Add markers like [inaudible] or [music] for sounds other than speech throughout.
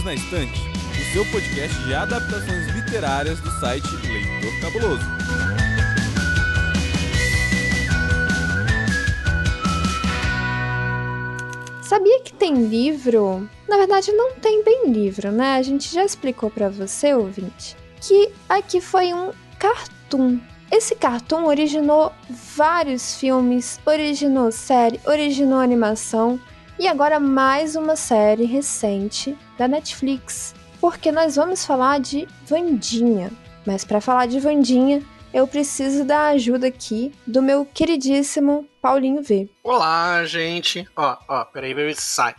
Perdidos na Estante, o seu podcast de adaptações literárias do site Leitor Cabuloso. Sabia que tem livro? Na verdade, não tem bem livro, né? A gente já explicou para você, ouvinte, que aqui foi um cartoon. Esse cartoon originou vários filmes, originou série, originou animação e agora mais uma série recente da Netflix, porque nós vamos falar de Vandinha. Mas para falar de Vandinha, eu preciso da ajuda aqui do meu queridíssimo Paulinho V. Olá, gente. Ó, ó, peraí, peraí, sai.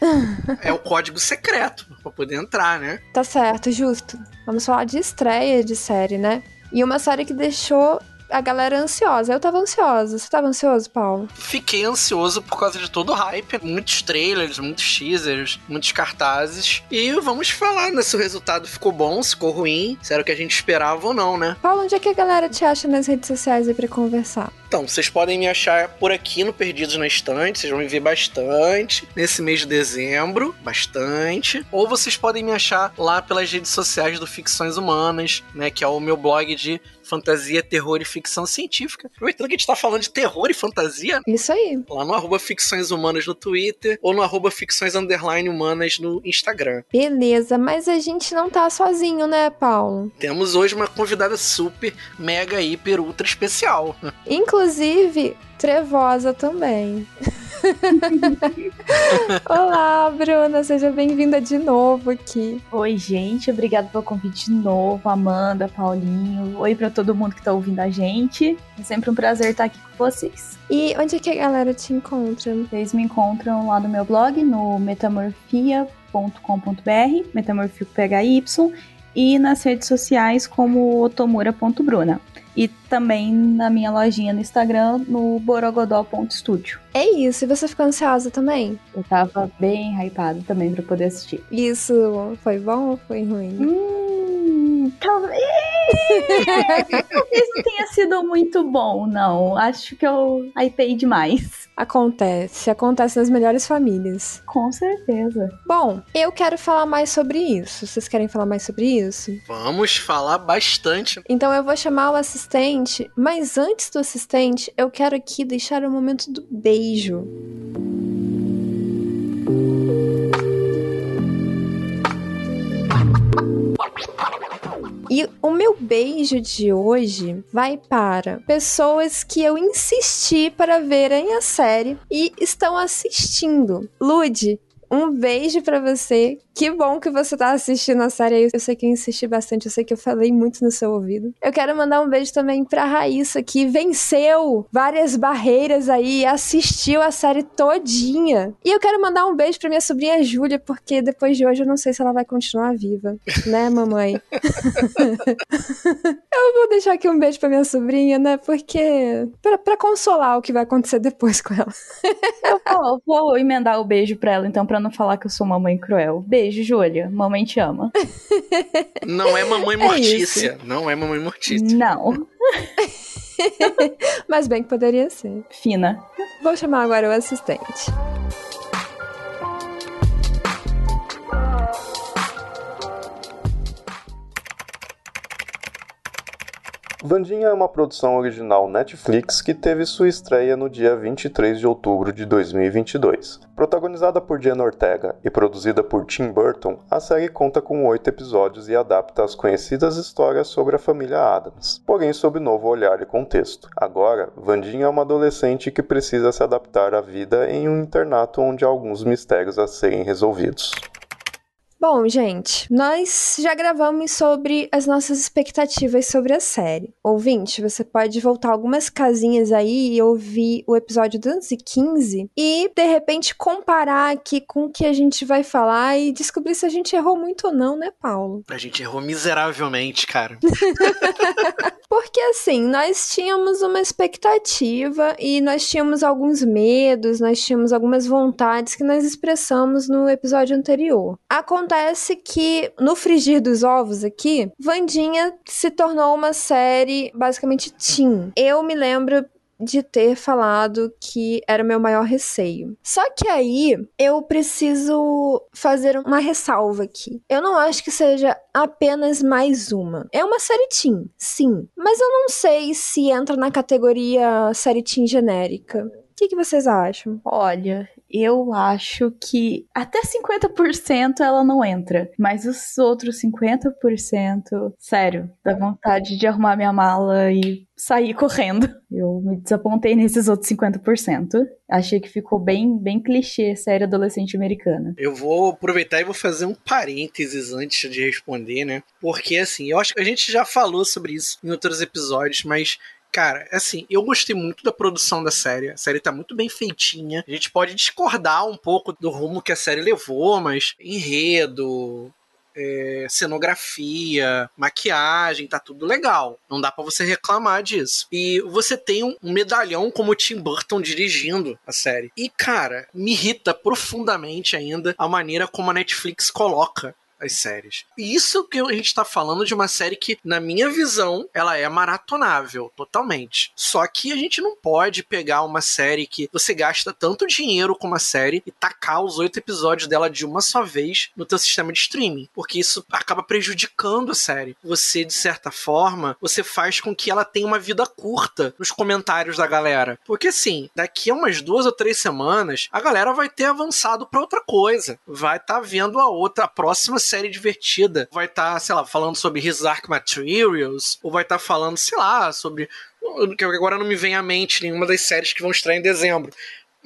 [laughs] é o código secreto pra poder entrar, né? Tá certo, justo. Vamos falar de estreia de série, né? E uma série que deixou a galera ansiosa. Eu tava ansiosa. Você tava ansioso, Paulo? Fiquei ansioso por causa de todo o hype. Muitos trailers, muitos teasers, muitos cartazes. E vamos falar né, se o resultado ficou bom, se ficou ruim, se era o que a gente esperava ou não, né? Paulo, onde é que a galera te acha nas redes sociais aí pra conversar? Então, vocês podem me achar por aqui no Perdidos na Estante, vocês vão me ver bastante nesse mês de dezembro, bastante. Ou vocês podem me achar lá pelas redes sociais do Ficções Humanas, né, que é o meu blog de fantasia, terror e ficção científica. Aproveitando que a gente tá falando de terror e fantasia. Isso aí. Lá no arroba Ficções Humanas no Twitter ou no arroba Ficções Underline Humanas no Instagram. Beleza, mas a gente não tá sozinho, né, Paulo? Temos hoje uma convidada super, mega, hiper, ultra especial. [laughs] Inclusive, trevosa também. [laughs] [laughs] Olá, Bruna, seja bem-vinda de novo aqui. Oi, gente, obrigada pelo convite de novo, Amanda, Paulinho. Oi para todo mundo que tá ouvindo a gente. É sempre um prazer estar aqui com vocês. E onde é que a galera te encontra? Vocês me encontram lá no meu blog, no metamorfia.com.br, metamorfia com PHY, e nas redes sociais como otomura.bruna. E também na minha lojinha no Instagram, no borogodó.studio. É isso, e você ficou ansiosa também? Eu tava bem hypada também pra poder assistir. Isso foi bom ou foi ruim? Hum, talvez. talvez não tenha sido muito bom, não. Acho que eu hypei demais. Acontece, acontece nas melhores famílias. Com certeza. Bom, eu quero falar mais sobre isso. Vocês querem falar mais sobre isso? Vamos falar bastante. Então eu vou chamar o assistente, mas antes do assistente, eu quero aqui deixar o momento do beijo. E o meu beijo de hoje vai para pessoas que eu insisti para verem a série e estão assistindo. Lude, um beijo para você. Que bom que você tá assistindo a série. Eu sei que eu insisti bastante, eu sei que eu falei muito no seu ouvido. Eu quero mandar um beijo também pra Raíssa, que venceu várias barreiras aí, assistiu a série todinha. E eu quero mandar um beijo pra minha sobrinha Júlia, porque depois de hoje eu não sei se ela vai continuar viva, [laughs] né, mamãe? [laughs] eu vou deixar aqui um beijo pra minha sobrinha, né, porque. Pra, pra consolar o que vai acontecer depois com ela. eu vou, vou emendar o beijo pra ela, então, pra não falar que eu sou mamãe cruel. Beijo. Beijo, Júlia. Mamãe te ama. Não é mamãe [laughs] mortícia. É não é mamãe mortícia. Não. [laughs] Mas bem que poderia ser. Fina. Vou chamar agora o assistente. Vandinha é uma produção original Netflix que teve sua estreia no dia 23 de outubro de 2022. Protagonizada por Jenna Ortega e produzida por Tim Burton, a série conta com oito episódios e adapta as conhecidas histórias sobre a família Adams, porém sob novo olhar e contexto. Agora, Vandinha é uma adolescente que precisa se adaptar à vida em um internato onde há alguns mistérios a serem resolvidos. Bom, gente, nós já gravamos sobre as nossas expectativas sobre a série. Ouvinte, você pode voltar algumas casinhas aí e ouvir o episódio 215 e, de repente, comparar aqui com o que a gente vai falar e descobrir se a gente errou muito ou não, né, Paulo? A gente errou miseravelmente, cara. [laughs] Porque, assim, nós tínhamos uma expectativa e nós tínhamos alguns medos, nós tínhamos algumas vontades que nós expressamos no episódio anterior. Acontece acontece que no frigir dos ovos aqui, Vandinha se tornou uma série basicamente teen. Eu me lembro de ter falado que era o meu maior receio. Só que aí eu preciso fazer uma ressalva aqui. Eu não acho que seja apenas mais uma. É uma série teen, sim, mas eu não sei se entra na categoria série teen genérica. O que, que vocês acham? Olha, eu acho que até 50% ela não entra. Mas os outros 50%, sério, dá vontade de arrumar minha mala e sair correndo. Eu me desapontei nesses outros 50%. Achei que ficou bem, bem clichê série adolescente americana. Eu vou aproveitar e vou fazer um parênteses antes de responder, né? Porque assim, eu acho que a gente já falou sobre isso em outros episódios, mas Cara, assim, eu gostei muito da produção da série. A série tá muito bem feitinha. A gente pode discordar um pouco do rumo que a série levou, mas enredo, é, cenografia, maquiagem, tá tudo legal. Não dá para você reclamar disso. E você tem um, um medalhão como o Tim Burton dirigindo a série. E, cara, me irrita profundamente ainda a maneira como a Netflix coloca as séries. E isso que a gente tá falando de uma série que, na minha visão, ela é maratonável, totalmente. Só que a gente não pode pegar uma série que você gasta tanto dinheiro com uma série e tacar os oito episódios dela de uma só vez no teu sistema de streaming, porque isso acaba prejudicando a série. Você, de certa forma, você faz com que ela tenha uma vida curta nos comentários da galera. Porque assim, daqui a umas duas ou três semanas, a galera vai ter avançado para outra coisa. Vai estar tá vendo a outra, a próxima série divertida. Vai estar, tá, sei lá, falando sobre His Dark Materials, ou vai estar tá falando, sei lá, sobre. Que agora não me vem à mente nenhuma das séries que vão estrear em dezembro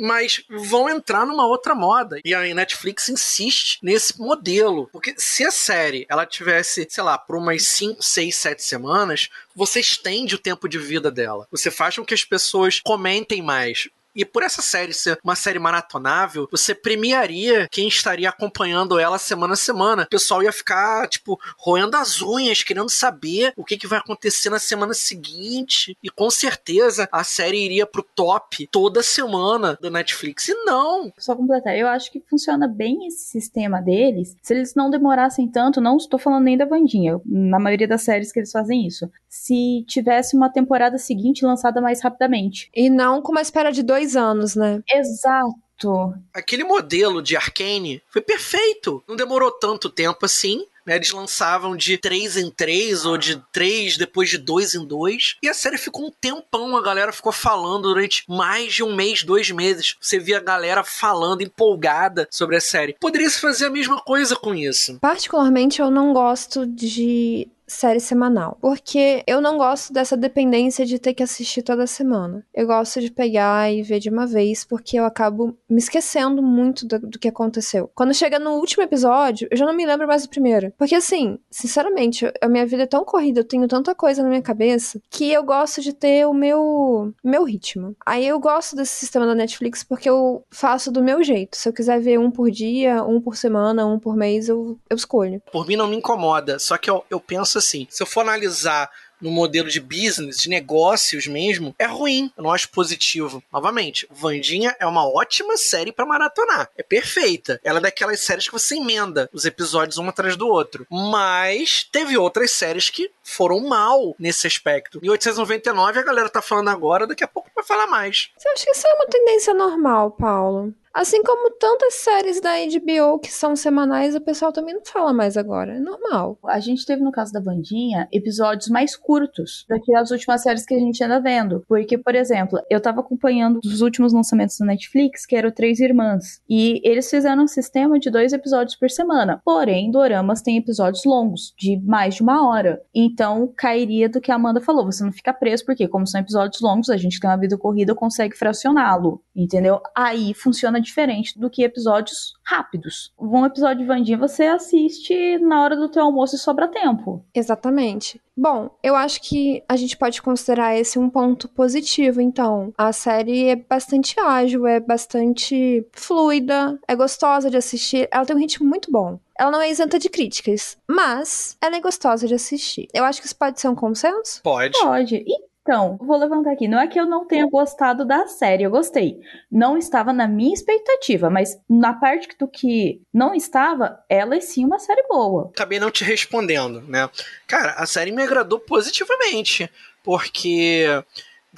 mas vão entrar numa outra moda. E a Netflix insiste nesse modelo. Porque se a série ela tivesse, sei lá, por umas 5, 6, 7 semanas, você estende o tempo de vida dela. Você faz com que as pessoas comentem mais. E por essa série ser uma série maratonável, você premiaria quem estaria acompanhando ela semana a semana. O pessoal ia ficar, tipo, roendo as unhas, querendo saber o que, que vai acontecer na semana seguinte. E com certeza a série iria pro top toda semana do Netflix. E não! Só completar, eu acho que funciona bem esse sistema deles. Se eles não demorassem tanto, não estou falando nem da Vandinha, na maioria das séries que eles fazem isso. Se tivesse uma temporada seguinte lançada mais rapidamente. E não com uma espera de dois dois anos, né? Exato. Aquele modelo de Arcane foi perfeito. Não demorou tanto tempo assim. Né, eles lançavam de 3 em 3 ou de 3 depois de 2 em 2. E a série ficou um tempão, a galera ficou falando durante mais de um mês, dois meses. Você via a galera falando, empolgada sobre a série. Poderia se fazer a mesma coisa com isso. Particularmente, eu não gosto de série semanal. Porque eu não gosto dessa dependência de ter que assistir toda semana. Eu gosto de pegar e ver de uma vez, porque eu acabo me esquecendo muito do, do, que aconteceu. Quando chega no último episódio, eu já não me lembro mais do primeiro. Porque assim, sinceramente, a minha vida é tão corrida, eu tenho tanta coisa na minha cabeça, que eu gosto de ter o meu, meu ritmo. Aí eu gosto desse sistema da Netflix porque eu faço do meu jeito. Se eu quiser ver um por dia, um por semana, um por mês, eu, eu escolho. Por mim não me incomoda, só que eu, eu penso assim, se eu for analisar no modelo de business, de negócios mesmo, é ruim. Eu não acho positivo. Novamente, Vandinha é uma ótima série para maratonar. É perfeita. Ela é daquelas séries que você emenda os episódios um atrás do outro. Mas teve outras séries que foram mal nesse aspecto. Em 899 a galera tá falando agora, daqui a pouco vai falar mais. Você acha que isso é uma tendência normal, Paulo? Assim como tantas séries da HBO que são semanais, o pessoal também não fala mais agora. É normal. A gente teve, no caso da Vandinha, episódios mais curtos do que as últimas séries que a gente anda vendo. Porque, por exemplo, eu tava acompanhando os últimos lançamentos da Netflix, que eram Três Irmãs. E eles fizeram um sistema de dois episódios por semana. Porém, Doramas tem episódios longos, de mais de uma hora. Então, cairia do que a Amanda falou. Você não fica preso, porque, como são episódios longos, a gente tem uma vida corrida, consegue fracioná-lo. Entendeu? Aí funciona diferente do que episódios rápidos. Um episódio de Vandinha você assiste na hora do teu almoço e sobra tempo. Exatamente. Bom, eu acho que a gente pode considerar esse um ponto positivo, então. A série é bastante ágil, é bastante fluida, é gostosa de assistir, ela tem um ritmo muito bom. Ela não é isenta de críticas, mas ela é gostosa de assistir. Eu acho que isso pode ser um consenso? Pode. Pode. E então, vou levantar aqui. Não é que eu não tenha gostado da série, eu gostei. Não estava na minha expectativa, mas na parte do que não estava, ela é sim uma série boa. Acabei não te respondendo, né? Cara, a série me agradou positivamente, porque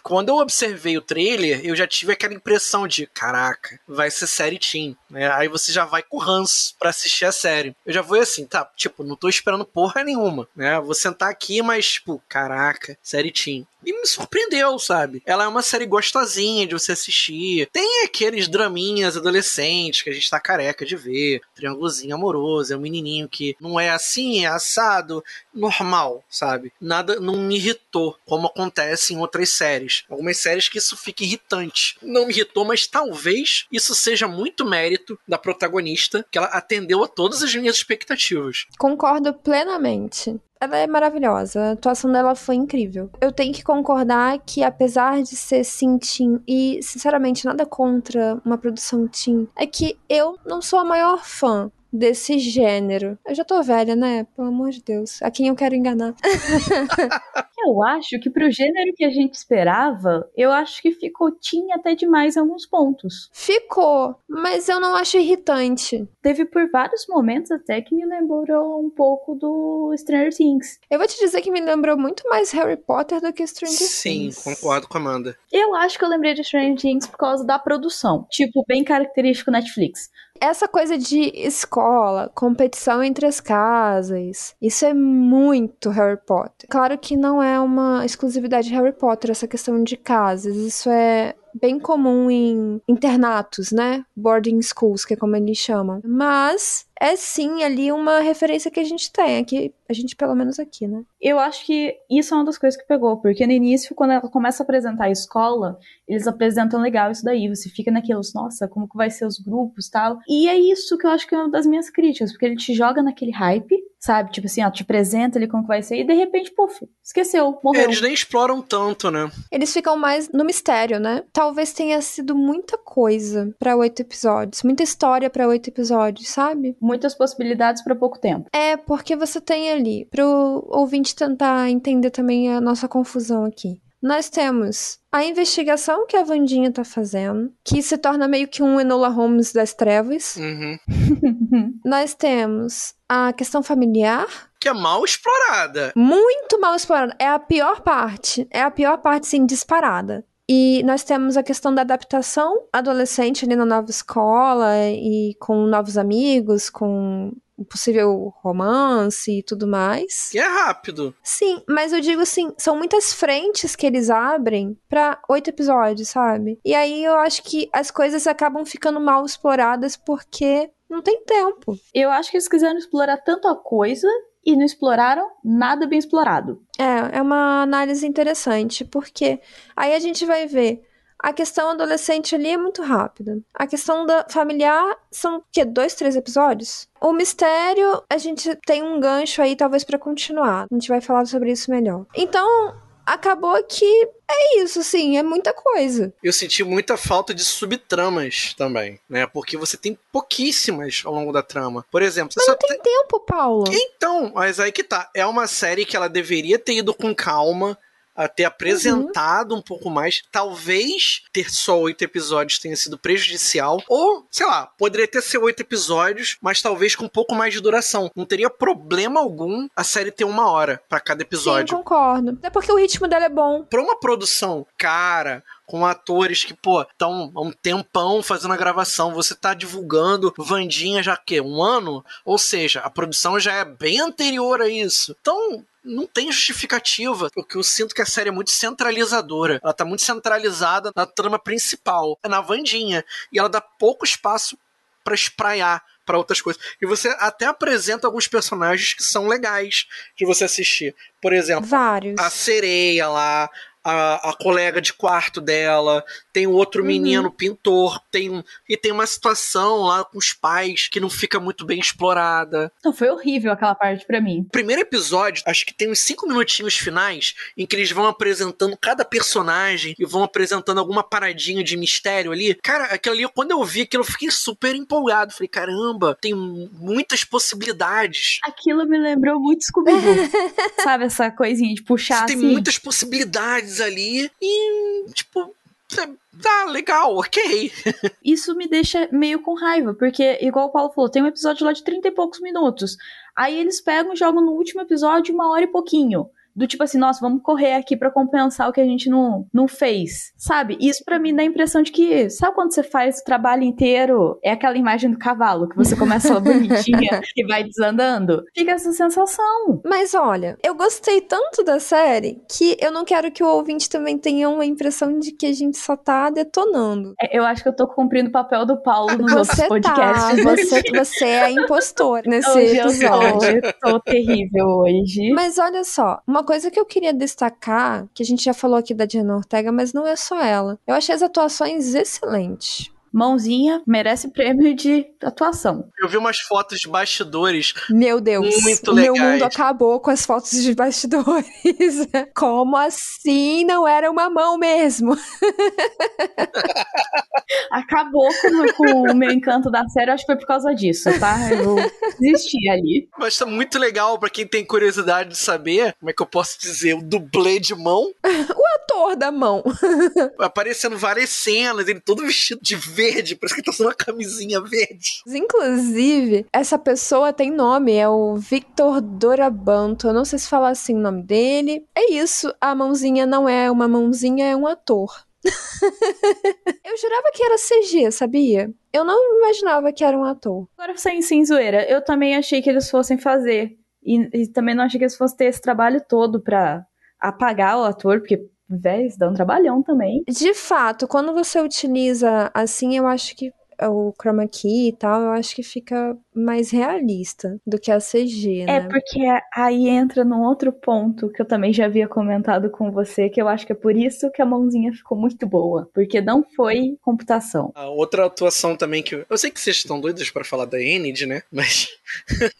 quando eu observei o trailer, eu já tive aquela impressão de, caraca, vai ser série teen, né? Aí você já vai com ranço pra assistir a série. Eu já vou assim, tá, tipo, não tô esperando porra nenhuma, né? Vou sentar aqui, mas, tipo, caraca, série teen. E me surpreendeu, sabe? Ela é uma série gostosinha de você assistir. Tem aqueles draminhas adolescentes que a gente tá careca de ver. Triângulozinho amoroso, é um menininho que não é assim, é assado. Normal, sabe? Nada não me irritou, como acontece em outras séries. Algumas séries que isso fica irritante. Não me irritou, mas talvez isso seja muito mérito da protagonista, que ela atendeu a todas as minhas expectativas. Concordo plenamente. Ela é maravilhosa, a atuação dela foi incrível. Eu tenho que concordar que, apesar de ser sim teen, e sinceramente nada contra uma produção teen, é que eu não sou a maior fã desse gênero. Eu já tô velha, né? Pelo amor de Deus. A quem eu quero enganar. [laughs] eu acho que pro gênero que a gente esperava, eu acho que ficou tinha até demais em alguns pontos. Ficou, mas eu não acho irritante. Teve por vários momentos até que me lembrou um pouco do Stranger Things. Eu vou te dizer que me lembrou muito mais Harry Potter do que Stranger Sim, Things. Sim, concordo com a Amanda. Eu acho que eu lembrei de Stranger Things por causa da produção. Tipo, bem característico Netflix essa coisa de escola, competição entre as casas, isso é muito Harry Potter. Claro que não é uma exclusividade de Harry Potter essa questão de casas, isso é bem comum em internatos, né? Boarding schools, que é como eles chamam. Mas é sim ali uma referência que a gente tem aqui, a gente pelo menos aqui, né? Eu acho que isso é uma das coisas que pegou, porque no início, quando ela começa a apresentar a escola, eles apresentam legal isso daí, você fica naqueles, nossa, como que vai ser os grupos tal. E é isso que eu acho que é uma das minhas críticas, porque ele te joga naquele hype, sabe? Tipo assim, ó, te apresenta ali como que vai ser, e de repente, puf, esqueceu, morreu. Eles nem exploram tanto, né? Eles ficam mais no mistério, né? Talvez tenha sido muita coisa para oito episódios, muita história para oito episódios, sabe? Muitas possibilidades para pouco tempo. É, porque você tem ali, pro ouvinte tentar entender também a nossa confusão aqui. Nós temos a investigação que a Vandinha tá fazendo, que se torna meio que um Enola Holmes das trevas. Uhum. [laughs] Nós temos a questão familiar. Que é mal explorada. Muito mal explorada. É a pior parte. É a pior parte, sim, disparada. E nós temos a questão da adaptação adolescente ali na nova escola e com novos amigos, com possível romance e tudo mais. E é rápido. Sim, mas eu digo assim, são muitas frentes que eles abrem para oito episódios, sabe? E aí eu acho que as coisas acabam ficando mal exploradas porque não tem tempo. Eu acho que eles quiseram explorar tanto a coisa e não exploraram nada bem explorado. É, é uma análise interessante, porque aí a gente vai ver a questão adolescente ali é muito rápida. A questão da familiar são o quê? Dois, três episódios? O mistério, a gente tem um gancho aí, talvez, para continuar. A gente vai falar sobre isso melhor. Então, acabou que é isso, assim, é muita coisa. Eu senti muita falta de subtramas também, né? Porque você tem pouquíssimas ao longo da trama. Por exemplo, mas não tem tempo, Paulo. Então, mas aí que tá. É uma série que ela deveria ter ido com calma a ter apresentado uhum. um pouco mais. Talvez ter só oito episódios tenha sido prejudicial. Ou, sei lá, poderia ter sido oito episódios, mas talvez com um pouco mais de duração. Não teria problema algum a série ter uma hora para cada episódio. Sim, concordo. É porque o ritmo dela é bom. Pra uma produção cara, com atores que, pô, estão há um tempão fazendo a gravação. Você tá divulgando Vandinha já que um ano? Ou seja, a produção já é bem anterior a isso. Então, não tem justificativa, porque eu sinto que a série é muito centralizadora. Ela tá muito centralizada na trama principal, é na Vandinha, e ela dá pouco espaço para espraiar para outras coisas. E você até apresenta alguns personagens que são legais de você assistir. Por exemplo, Vários. a sereia lá, a, a colega de quarto dela, tem um outro uhum. menino pintor, tem um, e tem uma situação lá com os pais que não fica muito bem explorada. Não, foi horrível aquela parte para mim. Primeiro episódio, acho que tem uns cinco minutinhos finais em que eles vão apresentando cada personagem e vão apresentando alguma paradinha de mistério ali. Cara, aquilo ali, quando eu vi aquilo, eu fiquei super empolgado. Falei, caramba, tem muitas possibilidades. Aquilo me lembrou muito scooby [laughs] Sabe, essa coisinha de puxar Você assim. Tem muitas possibilidades ali e, tipo, Tá, legal, ok. [laughs] Isso me deixa meio com raiva, porque, igual o Paulo falou, tem um episódio lá de 30 e poucos minutos. Aí eles pegam e jogam no último episódio uma hora e pouquinho. Do tipo assim, nossa, vamos correr aqui para compensar o que a gente não, não fez, sabe? Isso para mim dá a impressão de que, sabe quando você faz o trabalho inteiro, é aquela imagem do cavalo, que você começa [laughs] bonitinha e vai desandando? Fica essa sensação. Mas olha, eu gostei tanto da série que eu não quero que o ouvinte também tenha uma impressão de que a gente só tá detonando. É, eu acho que eu tô cumprindo o papel do Paulo nos outros Você tá, podcasts. você, você é a impostora [laughs] nesse Hoje eu episódio. tô, eu tô terrível hoje. Mas olha só, uma coisa que eu queria destacar, que a gente já falou aqui da Diana Ortega, mas não é só ela. Eu achei as atuações excelentes. Mãozinha merece prêmio de atuação. Eu vi umas fotos de bastidores. Meu Deus, Muito o meu legais. mundo acabou com as fotos de bastidores. [laughs] Como assim não era uma mão mesmo? [laughs] Acabou com, com o meu encanto da série, acho que foi por causa disso, tá? Eu desisti ali. Mas tá muito legal pra quem tem curiosidade de saber, como é que eu posso dizer, o dublê de mão, [laughs] Ator da mão. aparecendo várias cenas, ele todo vestido de verde, parece que tá usando uma camisinha verde. Inclusive, essa pessoa tem nome, é o Victor Dorabanto. Eu não sei se falar assim o nome dele. É isso, a mãozinha não é uma mãozinha, é um ator. [laughs] eu jurava que era CG, sabia? Eu não imaginava que era um ator. Agora, sem, sem zoeira, eu também achei que eles fossem fazer. E, e também não achei que eles fossem ter esse trabalho todo pra apagar o ator, porque, véi, dá um trabalhão também. De fato, quando você utiliza assim, eu acho que o chroma key e tal, eu acho que fica mais realista do que a CG, né? É porque aí entra num outro ponto que eu também já havia comentado com você, que eu acho que é por isso que a mãozinha ficou muito boa. Porque não foi computação. A outra atuação também que. eu- Eu sei que vocês estão doidos pra falar da Enid, né? Mas.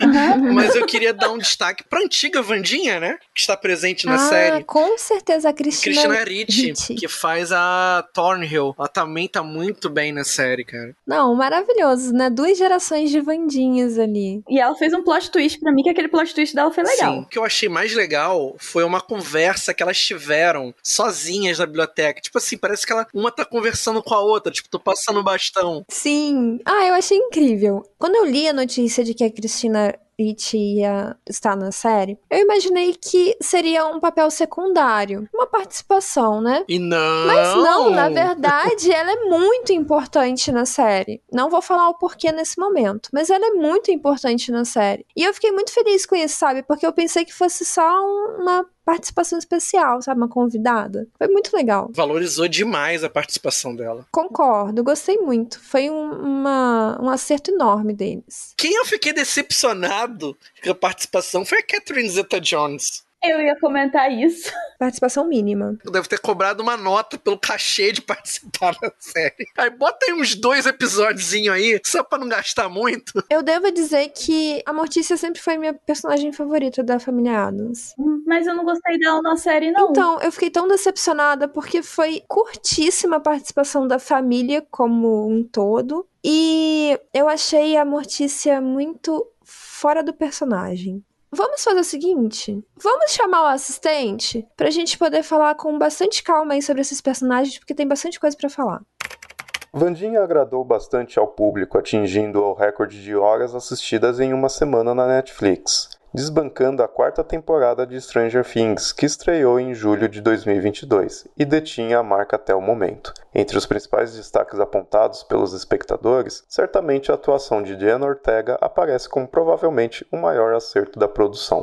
Uhum. [laughs] Mas eu queria dar um destaque pra antiga Vandinha, né? Que está presente na ah, série. com certeza a Cristina. Cristina Ricci, Ricci. que faz a Thornhill. Ela também tá muito bem na série, cara. Não, maravilhoso, né? Duas gerações de Vandinhas ali. E ela fez um plot twist pra mim, que aquele plot twist dela foi legal. Sim. O que eu achei mais legal foi uma conversa que elas tiveram sozinhas na biblioteca. Tipo assim, parece que ela, uma tá conversando com a outra. Tipo, tô passando o bastão. Sim. Ah, eu achei incrível. Quando eu li a notícia de que a Cristina Ricci ia estar na série, eu imaginei que seria um papel secundário, uma participação, né? E não. Mas não, na verdade, ela é muito importante na série. Não vou falar o porquê nesse momento, mas ela é muito importante na série. E eu fiquei muito feliz com isso, sabe? Porque eu pensei que fosse só um- uma participação especial, sabe? Uma convidada. Foi muito legal. Valorizou demais a participação dela. Concordo, gostei muito. Foi um, uma- um acerto enorme deles. Quem eu fiquei decepcionado com a participação foi a Catherine Zeta-Jones. Eu ia comentar isso. Participação mínima. Deve ter cobrado uma nota pelo cachê de participar da série. Aí bota aí uns dois episódiozinhos aí, só pra não gastar muito. Eu devo dizer que a Mortícia sempre foi minha personagem favorita da família Adams. Mas eu não gostei dela na série, não. Então, eu fiquei tão decepcionada porque foi curtíssima a participação da família como um todo. E eu achei a Mortícia muito fora do personagem. Vamos fazer o seguinte: vamos chamar o assistente pra gente poder falar com bastante calma aí sobre esses personagens, porque tem bastante coisa pra falar. Vandinha agradou bastante ao público, atingindo o recorde de horas assistidas em uma semana na Netflix, desbancando a quarta temporada de Stranger Things, que estreou em julho de 2022 e detinha a marca até o momento. Entre os principais destaques apontados pelos espectadores, certamente a atuação de Diana Ortega aparece como provavelmente o maior acerto da produção.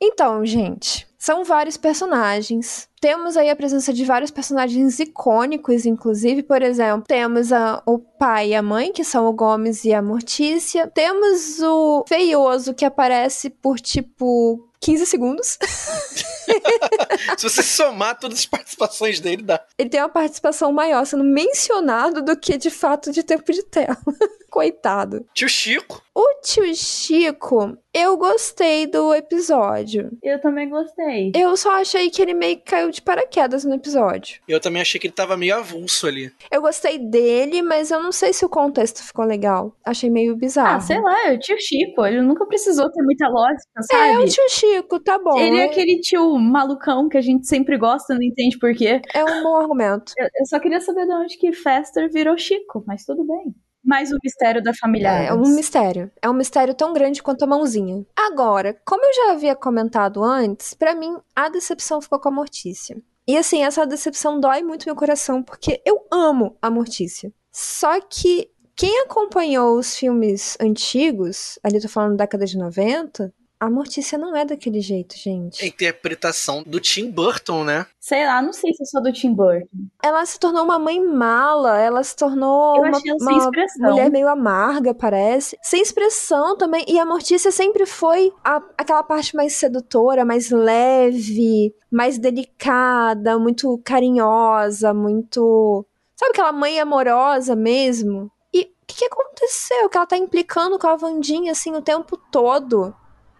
Então, gente, são vários personagens. Temos aí a presença de vários personagens icônicos, inclusive, por exemplo, temos a- o pai e a mãe, que são o Gomes e a Mortícia. Temos o feioso, que aparece por tipo 15 segundos. [laughs] Se você somar todas as participações dele, dá. Ele tem uma participação maior sendo mencionado do que de fato de tempo de tela. [laughs] Coitado. Tio Chico. O tio Chico, eu gostei do episódio. Eu também gostei. Eu só achei que ele meio que caiu de paraquedas no episódio. Eu também achei que ele tava meio avulso ali. Eu gostei dele, mas eu não sei se o contexto ficou legal. Achei meio bizarro. Ah, sei lá, é o tio Chico. Ele nunca precisou ter muita lógica, É, sabe? o tio Chico, tá bom. Ele é aquele tio malucão que a gente sempre gosta, não entende por quê. É um bom argumento. Eu, eu só queria saber de onde que Fester virou Chico, mas tudo bem. mais um mistério da família. É, é um mistério. É um mistério tão grande quanto a mãozinha. Agora, como eu já havia comentado antes, para mim a decepção ficou com a Mortícia. E assim, essa decepção dói muito meu coração, porque eu amo a Mortícia. Só que quem acompanhou os filmes antigos, ali tô falando da década de 90, a Mortícia não é daquele jeito, gente. A interpretação do Tim Burton, né? Sei lá, não sei se é só do Tim Burton. Ela se tornou uma mãe mala, ela se tornou Eu uma, uma expressão. mulher meio amarga, parece. Sem expressão também. E a Mortícia sempre foi a- aquela parte mais sedutora, mais leve, mais delicada, muito carinhosa, muito. Sabe aquela mãe amorosa mesmo? E o que, que aconteceu? Que ela tá implicando com a Vandinha assim o tempo todo.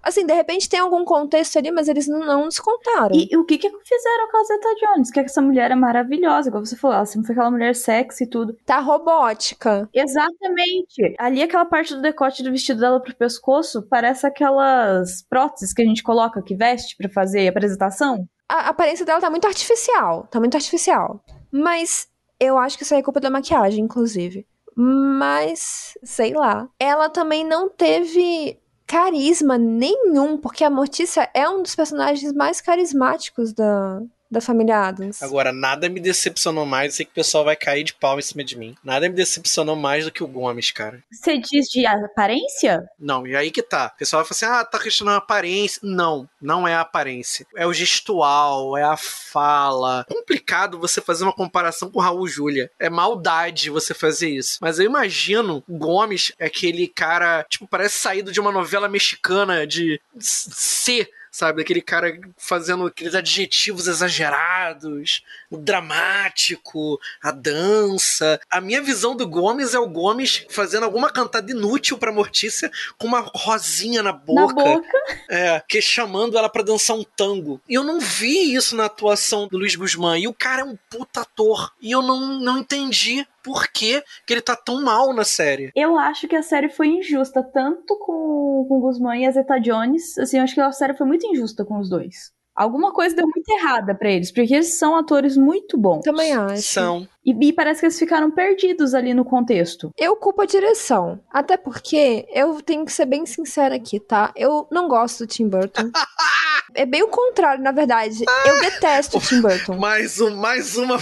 Assim, de repente tem algum contexto ali, mas eles não, não nos contaram. E, e o que que fizeram com a Zeta Jones? Que essa mulher é maravilhosa, igual você falou, ela sempre foi aquela mulher sexy e tudo. Tá robótica. Exatamente. Ali aquela parte do decote do vestido dela pro pescoço parece aquelas próteses que a gente coloca que veste pra fazer a apresentação. a aparência dela tá muito artificial. Tá muito artificial. Mas eu acho que isso aí é culpa da maquiagem, inclusive. Mas, sei lá. Ela também não teve carisma nenhum, porque a Mortícia é um dos personagens mais carismáticos da, da família Adams. Agora, nada me decepcionou mais. Eu sei que o pessoal vai cair de pau em cima de mim. Nada me decepcionou mais do que o Gomes, cara. Você diz de aparência? Não, e aí que tá. O pessoal vai falar assim: ah, tá questionando a aparência. Não, não é a aparência. É o gestual, é a fala. Complicado você fazer uma comparação com o Raul Júlia. É maldade você fazer isso. Mas eu imagino o Gomes, é aquele cara, tipo, parece saído de uma novela mexicana de C. Sabe, aquele cara fazendo aqueles adjetivos exagerados, o dramático, a dança. A minha visão do Gomes é o Gomes fazendo alguma cantada inútil pra Mortícia com uma rosinha na boca. Na boca. É, que chamando ela pra dançar um tango. E eu não vi isso na atuação do Luiz Guzmán. E o cara é um puta ator. E eu não, não entendi por que, que ele tá tão mal na série. Eu acho que a série foi injusta, tanto com, com o Guzmán e a Zeta Jones. Assim, eu acho que a série foi muito injusta com os dois. Alguma coisa deu muito errada pra eles, porque eles são atores muito bons. Também acho. São. E, e parece que eles ficaram perdidos ali no contexto. Eu culpo a direção. Até porque, eu tenho que ser bem sincera aqui, tá? Eu não gosto do Tim Burton. [laughs] é bem o contrário, na verdade. Eu [laughs] detesto o Tim Burton. Mais, um, mais uma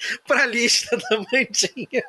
[laughs] pra lista da Mandinha.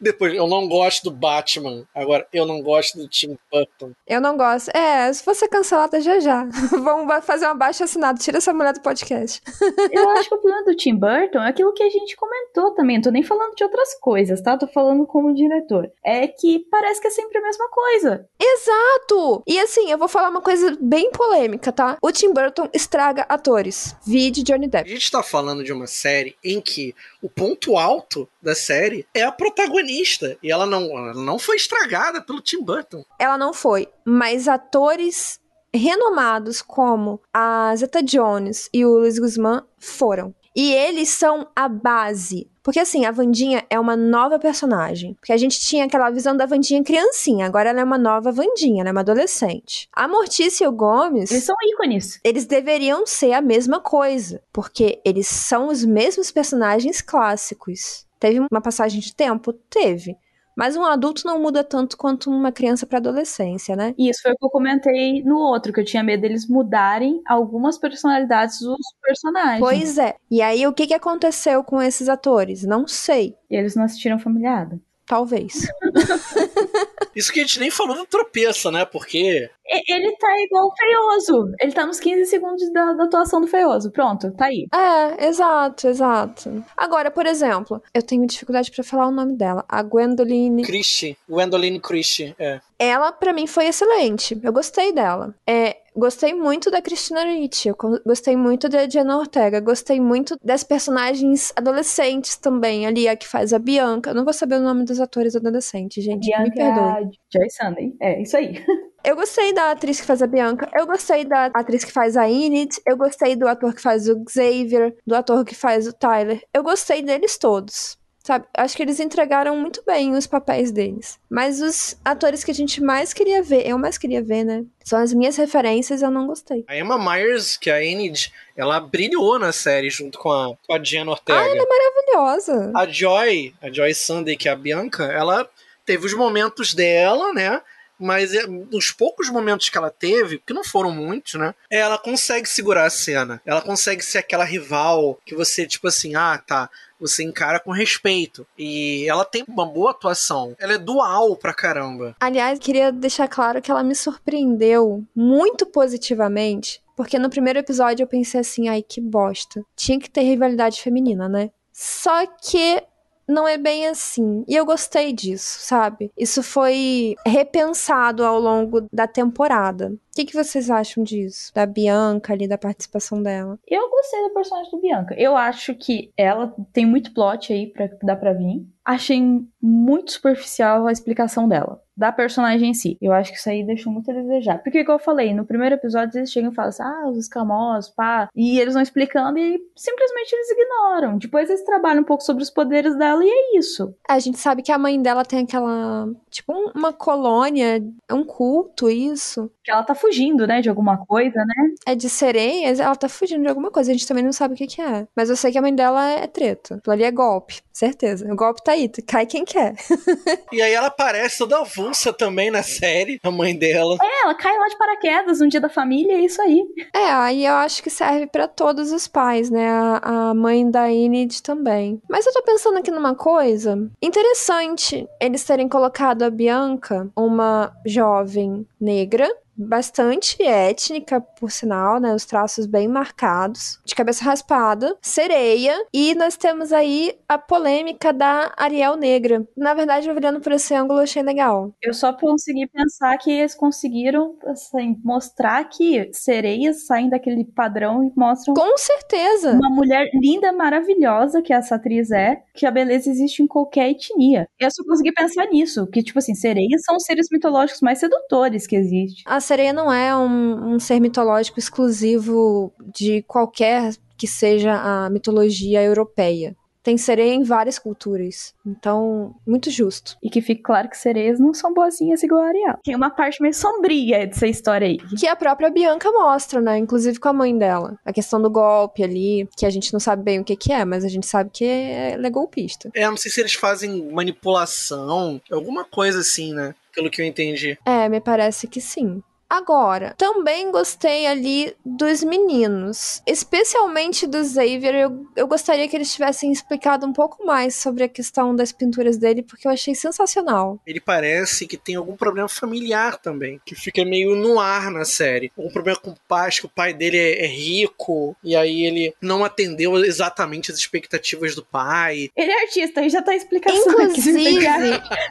Depois, eu não gosto do Batman. Agora, eu não gosto do Tim Burton. Eu não gosto. É, se você cancelada já já. [laughs] Vamos fazer um abaixo assinado. Tira essa mulher do podcast. [laughs] Eu acho que o problema do Tim Burton é aquilo que a gente comentou também. Não tô nem falando de outras coisas, tá? Tô falando como diretor. É que parece que é sempre a mesma coisa. Exato! E assim, eu vou falar uma coisa bem polêmica, tá? O Tim Burton estraga atores. Vide Johnny A Depp. gente tá falando de uma série em que o ponto alto da série é a protagonista. E ela não, ela não foi estragada pelo Tim Burton. Ela não foi, mas atores renomados como a Zeta Jones e o Luiz Guzmán foram. E eles são a base. Porque assim, a Vandinha é uma nova personagem. Porque a gente tinha aquela visão da Vandinha criancinha, agora ela é uma nova Vandinha, ela é uma adolescente. A Mortícia e o Gomes, Eles são ícones. eles deveriam ser a mesma coisa, porque eles são os mesmos personagens clássicos. Teve uma passagem de tempo? Teve. Mas um adulto não muda tanto quanto uma criança para adolescência, né? E isso foi o que eu comentei no outro, que eu tinha medo deles mudarem algumas personalidades dos personagens. Pois é. E aí, o que, que aconteceu com esses atores? Não sei. E eles não assistiram Familiada. Talvez. [laughs] Isso que a gente nem falou do tropeço, né? Porque Ele tá igual o Feioso. Ele tá nos 15 segundos da, da atuação do Feioso. Pronto, tá aí. É, exato, exato. Agora, por exemplo, eu tenho dificuldade pra falar o nome dela. A Gwendoline. Christie, Gwendoline Christie, é. Ela, pra mim, foi excelente. Eu gostei dela. É, gostei muito da Christina Ricci. Eu gostei muito da Diana Ortega. Gostei muito das personagens adolescentes também. Ali, a que faz a Bianca. Eu não vou saber o nome dos atores adolescentes, gente. Me perdoe. Bianca Joy Sunday. É, isso aí. [laughs] Eu gostei da atriz que faz a Bianca, eu gostei da atriz que faz a Enid, eu gostei do ator que faz o Xavier, do ator que faz o Tyler. Eu gostei deles todos. Sabe? Acho que eles entregaram muito bem os papéis deles. Mas os atores que a gente mais queria ver, eu mais queria ver, né? São as minhas referências, eu não gostei. A Emma Myers, que é a Enid, ela brilhou na série junto com a, com a Diana Ortega. Ah, ela é maravilhosa. A Joy, a Joy Sunday, que é a Bianca, ela teve os momentos dela, né? Mas é, os poucos momentos que ela teve, que não foram muitos, né? Ela consegue segurar a cena. Ela consegue ser aquela rival que você, tipo assim, ah, tá você encara com respeito. E ela tem uma boa atuação. Ela é dual pra caramba. Aliás, queria deixar claro que ela me surpreendeu muito positivamente. Porque no primeiro episódio eu pensei assim, ai que bosta. Tinha que ter rivalidade feminina, né? Só que não é bem assim. E eu gostei disso, sabe? Isso foi repensado ao longo da temporada. O que, que vocês acham disso? Da Bianca ali, da participação dela? Eu gostei da personagem do Bianca. Eu acho que ela tem muito plot aí pra dar pra vir. Achei muito superficial a explicação dela da personagem em si. Eu acho que isso aí deixou muito a desejar. Porque, como eu falei, no primeiro episódio eles chegam e falam assim, ah, os escamosos, pá. E eles vão explicando e simplesmente eles ignoram. Depois eles trabalham um pouco sobre os poderes dela e é isso. A gente sabe que a mãe dela tem aquela. Tipo, uma colônia, é um culto, isso. Que ela tá fugindo, né, de alguma coisa, né? É de sereias, ela tá fugindo de alguma coisa. A gente também não sabe o que, que é. Mas eu sei que a mãe dela é treta. Aquilo ali é golpe, certeza. O golpe tá aí, cai quem quer. [laughs] e aí ela aparece toda avulsa também na série, a mãe dela. É, ela cai lá de paraquedas no dia da família, é isso aí. É, aí eu acho que serve para todos os pais, né? A, a mãe da Enid também. Mas eu tô pensando aqui numa coisa interessante eles terem colocado a Bianca, uma jovem negra, bastante étnica, por sinal, né? Os traços bem marcados, de cabeça raspada, sereia, e nós temos aí a polêmica da Ariel Negra. Na verdade, olhando por esse ângulo, eu achei legal. Eu só consegui pensar que eles conseguiram assim, mostrar que sereias saem daquele padrão e mostram. Com certeza! Uma mulher linda, maravilhosa, que essa atriz é, que a beleza existe em qualquer etnia. Eu só consegui pensar nisso, que, tipo assim, sereias são os seres mitológicos mais sedutores que existem. As sereia não é um, um ser mitológico exclusivo de qualquer que seja a mitologia europeia tem sereia em várias culturas. Então, muito justo. E que fique claro que sereias não são boazinhas igual a Ariel. Tem uma parte meio sombria dessa história aí. Que a própria Bianca mostra, né? Inclusive com a mãe dela. A questão do golpe ali, que a gente não sabe bem o que, que é, mas a gente sabe que ela é golpista. É, não sei se eles fazem manipulação, alguma coisa assim, né? Pelo que eu entendi. É, me parece que sim. Agora, também gostei ali dos meninos, especialmente do Xavier. Eu, eu gostaria que eles tivessem explicado um pouco mais sobre a questão das pinturas dele, porque eu achei sensacional. Ele parece que tem algum problema familiar também, que fica meio no ar na série. Um problema com o pai, acho que o pai dele é, é rico, e aí ele não atendeu exatamente as expectativas do pai. Ele é artista, aí já tá explicando. Inclusive,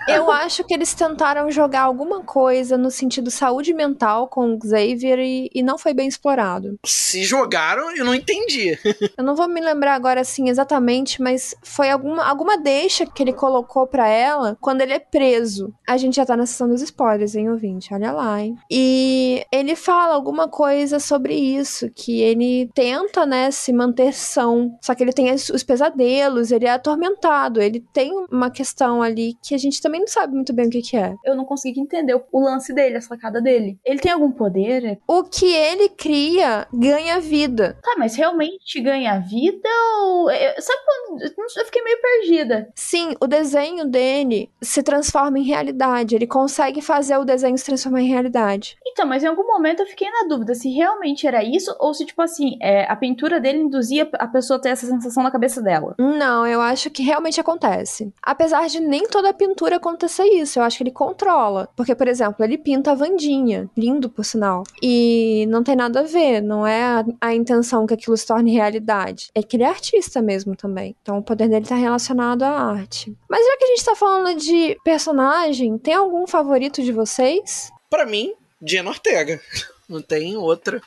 eu acho que eles tentaram jogar alguma coisa no sentido saúde mental com o Xavier e, e, não foi bem explorado. Se jogaram, eu não entendi. eu não vou me lembrar agora assim exatamente, mas foi alguma, alguma deixa que ele colocou para ela quando ele é preso. A gente já tá na sessão dos spoilers, hein, ouvinte? Olha lá, hein? E ele fala alguma coisa sobre isso, que ele tenta, né, se manter são, só que ele tem os pesadelos, ele é atormentado, ele tem uma questão ali que a gente também não sabe muito bem o que, que é. Eu não consegui entender o lance dele, a sacada dele. Ele ele tem algum poder? O que ele cria ganha vida. Tá, mas realmente ganha vida ou. Sabe quando. Eu fiquei meio perdida. Sim, o desenho dele se transforma em realidade. Ele consegue fazer o desenho se transformar em realidade. Então, mas em algum momento eu fiquei na dúvida se realmente era isso ou se, tipo assim, é, a pintura dele induzia a pessoa a ter essa sensação na cabeça dela. Não, eu acho que realmente acontece. Apesar de nem toda a pintura acontecer isso, eu acho que ele controla. Porque, por exemplo, ele pinta a Vandinha lindo, por sinal. E não tem nada a ver, não é a, a, intenção que aquilo se torne realidade. É que ele é artista mesmo também. Então o poder dele tá relacionado à arte. Mas já que a gente tá falando de personagem, tem algum favorito de vocês? Para mim, Diana Ortega. [laughs] Não tem outra.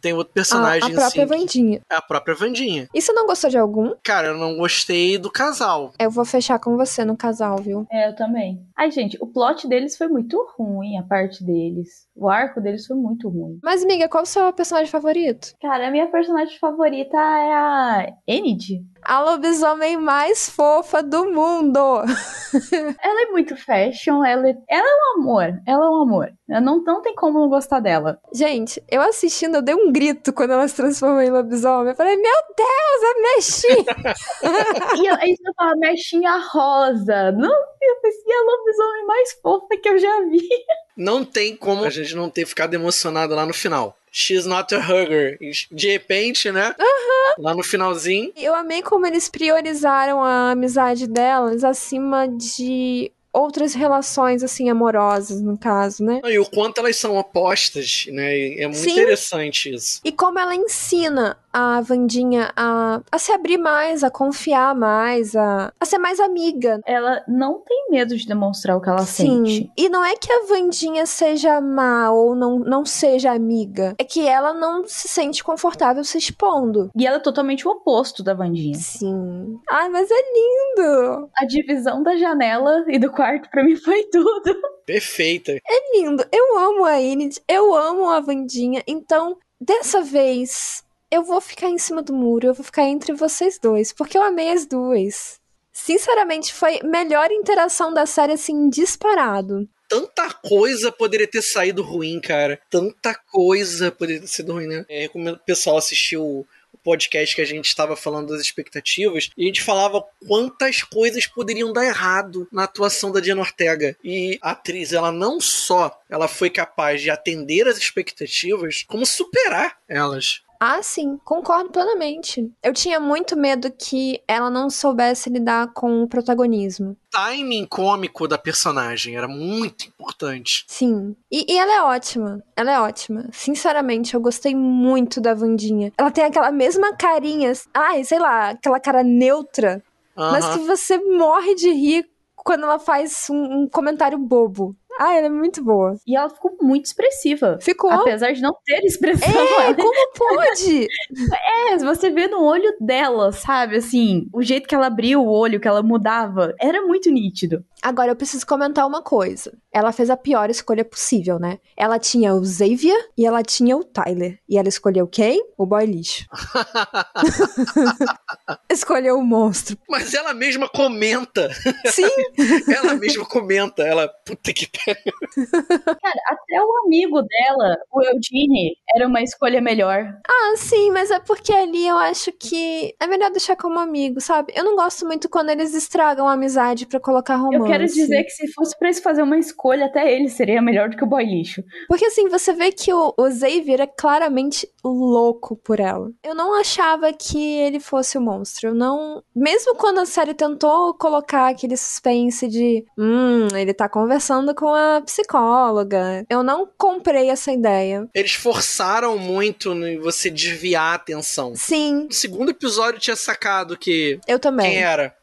Tem outro personagem a, a própria assim. Vandinha. É a própria Vandinha. E você não gostou de algum? Cara, eu não gostei do casal. Eu vou fechar com você no casal, viu? É, eu também. Ai, gente, o plot deles foi muito ruim, a parte deles. O arco deles foi muito ruim. Mas, amiga, qual é o seu personagem favorito? Cara, a minha personagem favorita é a Enid. A lobisomem mais fofa do mundo. [laughs] ela é muito fashion, ela é, ela é um amor. Ela é um amor. Não, não tem como não gostar dela. Gente, eu assistindo, eu dei um grito quando ela se transformou em lobisomem. Eu falei, meu Deus, [laughs] a mexinha! e aí você fala, mexinha rosa. Não, eu pensei, E a lobisomem mais fofa que eu já vi. [laughs] Não tem como a gente não ter ficado emocionado lá no final. She's not a hugger. De repente, né? Uhum. Lá no finalzinho. Eu amei como eles priorizaram a amizade delas acima de outras relações, assim, amorosas, no caso, né? E o quanto elas são opostas, né? É muito Sim. interessante isso. E como ela ensina a Vandinha a, a se abrir mais, a confiar mais, a, a ser mais amiga. Ela não tem medo de demonstrar o que ela Sim. sente. E não é que a Vandinha seja má ou não, não seja amiga. É que ela não se sente confortável se expondo. E ela é totalmente o oposto da Vandinha. Sim. Ai, mas é lindo! A divisão da janela e do quarto para mim foi tudo. [laughs] Perfeita. É lindo. Eu amo a Enid, eu amo a Vandinha. Então, dessa vez, eu vou ficar em cima do muro, eu vou ficar entre vocês dois, porque eu amei as duas. Sinceramente, foi melhor interação da série, assim, disparado. Tanta coisa poderia ter saído ruim, cara. Tanta coisa poderia ter sido ruim, né? É, recomendo o pessoal assistir o, podcast que a gente estava falando das expectativas, e a gente falava quantas coisas poderiam dar errado na atuação da Diana Ortega. E a atriz, ela não só ela foi capaz de atender as expectativas, como superar elas. Ah, sim, concordo plenamente. Eu tinha muito medo que ela não soubesse lidar com o protagonismo. Timing cômico da personagem era muito importante. Sim. E, e, ela é ótima. Ela é ótima. Sinceramente, eu gostei muito da Vandinha. Ela tem aquela mesma carinha. Ai, sei lá, aquela cara neutra. Uh -huh. Mas que você morre de rir quando ela faz um, um comentário bobo. Ah, ela é muito boa. E ela ficou muito expressiva. Ficou. Apesar de não ter expressão. É, como pode? [laughs] é, você vê no olho dela, sabe? Assim, o jeito que ela abria o olho, que ela mudava, era muito nítido. Agora eu preciso comentar uma coisa. Ela fez a pior escolha possível, né? Ela tinha o Xavier e ela tinha o Tyler. E ela escolheu quem? O boy lixo. [laughs] escolheu o monstro. Mas ela mesma comenta. Sim. [laughs] ela mesma comenta. Ela, puta que pariu. [laughs] Cara, até o amigo dela, o Eugene, era uma escolha melhor. Ah, sim, mas é porque ali eu acho que é melhor deixar como amigo, sabe? Eu não gosto muito quando eles estragam a amizade para colocar romance quero dizer que se fosse pra isso fazer uma escolha, até ele seria melhor do que o boy lixo. Porque assim, você vê que o, o Xavier é claramente louco por ela. Eu não achava que ele fosse o monstro. Eu não. Mesmo quando a série tentou colocar aquele suspense de. Hum, ele tá conversando com a psicóloga. Eu não comprei essa ideia. Eles forçaram muito em você desviar a atenção. Sim. No segundo episódio tinha sacado que. Eu também. Quem era?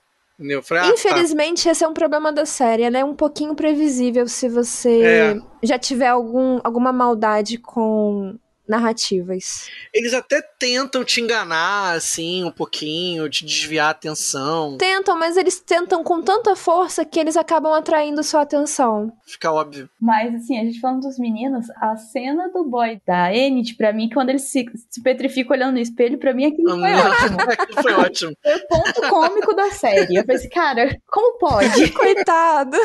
Falei, ah, tá. Infelizmente, tá. esse é um problema da série. Ela é um pouquinho previsível se você é. já tiver algum, alguma maldade com narrativas. Eles até tentam te enganar, assim, um pouquinho, te desviar a atenção. Tentam, mas eles tentam com tanta força que eles acabam atraindo sua atenção. Fica óbvio. Mas, assim, a gente falando dos meninos, a cena do boy da Enid, pra mim, quando ele se, se petrifica olhando no espelho, pra mim aquilo foi ótimo. [laughs] aquilo foi ótimo. Foi o ponto cômico da série. Eu pensei, cara, como pode? [laughs] Coitado.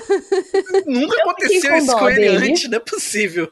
Nunca Eu aconteceu isso com ele dele. antes, não é possível.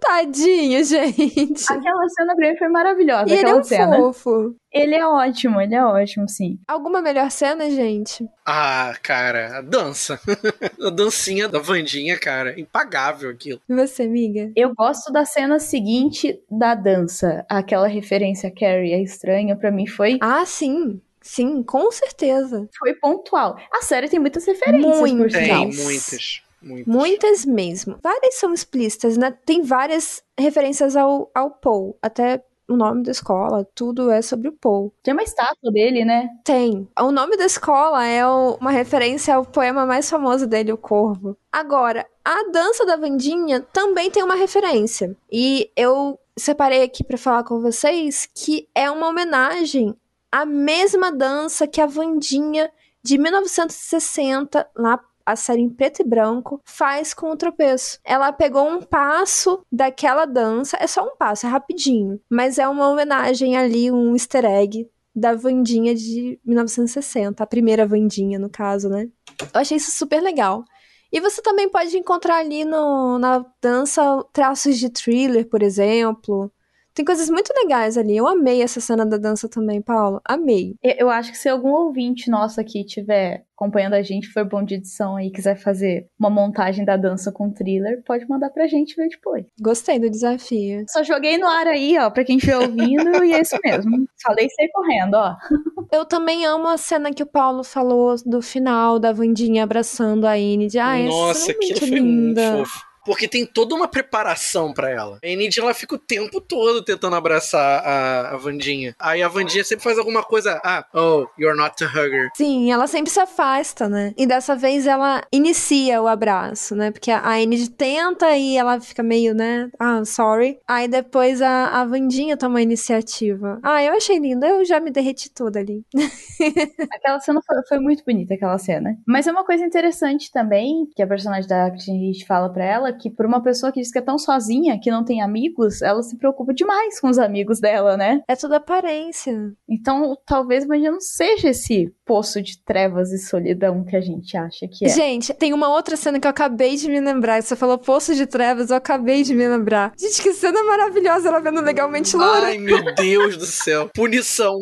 Tadinho, gente. Aquela cena pra mim foi maravilhosa. E ele é um cena. fofo. Ele é ótimo, ele é ótimo, sim. Alguma melhor cena, gente? Ah, cara, a dança. [laughs] a dancinha da Vandinha, cara. Impagável aquilo. E você, amiga? Eu gosto da cena seguinte da dança. Aquela referência a Carrie é estranha, para mim foi. Ah, sim. Sim, com certeza. Foi pontual. A série tem muitas referências, muitas. Tem, muitas. Muitas. Muitas mesmo. Várias são explícitas, né? Tem várias referências ao, ao Paul. Até o nome da escola, tudo é sobre o Paul. Tem uma estátua dele, né? Tem. O nome da escola é uma referência ao poema mais famoso dele, O Corvo. Agora, a dança da Vandinha também tem uma referência. E eu separei aqui para falar com vocês que é uma homenagem à mesma dança que a Vandinha de 1960, lá a série em preto e branco, faz com o tropeço. Ela pegou um passo daquela dança, é só um passo, é rapidinho, mas é uma homenagem ali, um easter egg da Vandinha de 1960, a primeira Vandinha, no caso, né? Eu achei isso super legal. E você também pode encontrar ali no, na dança traços de thriller, por exemplo, Tem coisas muito legais ali. Eu amei essa cena da dança também, Paulo. Amei. Eu eu acho que se algum ouvinte nosso aqui tiver acompanhando a gente, for bom de edição aí, quiser fazer uma montagem da dança com thriller, pode mandar pra gente ver depois. Gostei do desafio. Só joguei no ar aí, ó, pra quem estiver ouvindo, e é isso mesmo. Falei e saí correndo, ó. [laughs] Eu também amo a cena que o Paulo falou do final, da Vandinha abraçando a Enid. Ah, essa Nossa, é aquilo muito foi muito linda. fofo. Porque tem toda uma preparação pra ela. A Enid, ela fica o tempo todo tentando abraçar a, a Vandinha. Aí a Vandinha sempre faz alguma coisa. Ah, oh, you're not a hugger. Sim, ela sempre se afasta, né? E dessa vez ela inicia o abraço, né? Porque a Enid tenta e ela fica meio, né? Ah, sorry. Aí depois a, a Vandinha toma a iniciativa. Ah, eu achei linda. Eu já me derreti toda ali. [laughs] Aquela cena foi, foi muito bonita, aquela cena. Mas é uma coisa interessante também, que a personagem da Christine fala pra ela, que por uma pessoa que diz que é tão sozinha, que não tem amigos, ela se preocupa demais com os amigos dela, né? É tudo aparência. Então, talvez Bandia não seja esse poço de trevas e solidão que a gente acha que é. Gente, tem uma outra cena que eu acabei de me lembrar. Você falou Poço de Trevas, eu acabei de me lembrar. Gente, que cena maravilhosa ela vendo legalmente loura. Ai, meu Deus do céu. Punição.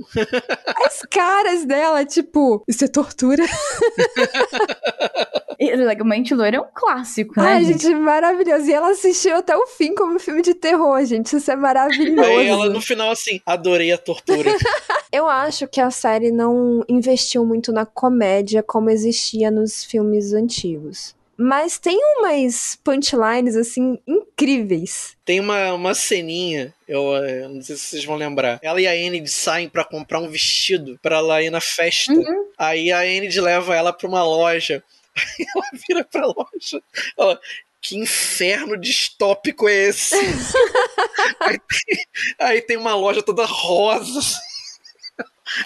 As caras dela, tipo, isso é tortura. [laughs] Legalmente Loira é um clássico, né, Ai, gente? gente, maravilhoso. E ela assistiu até o fim como filme de terror, gente. Isso é maravilhoso. Aí ela no final assim, adorei a tortura. [laughs] Eu acho que a série não investiu muito na comédia como existia nos filmes antigos. Mas tem umas punchlines, assim, incríveis. Tem uma, uma ceninha, eu eh, não sei se vocês vão lembrar. Ela e a Enid saem pra comprar um vestido pra ela ir na festa. Uhum. Aí a Enid leva ela pra uma loja. Aí [laughs] ela vira pra loja. Ela, que inferno distópico é esse? [laughs] aí, tem, aí tem uma loja toda rosa.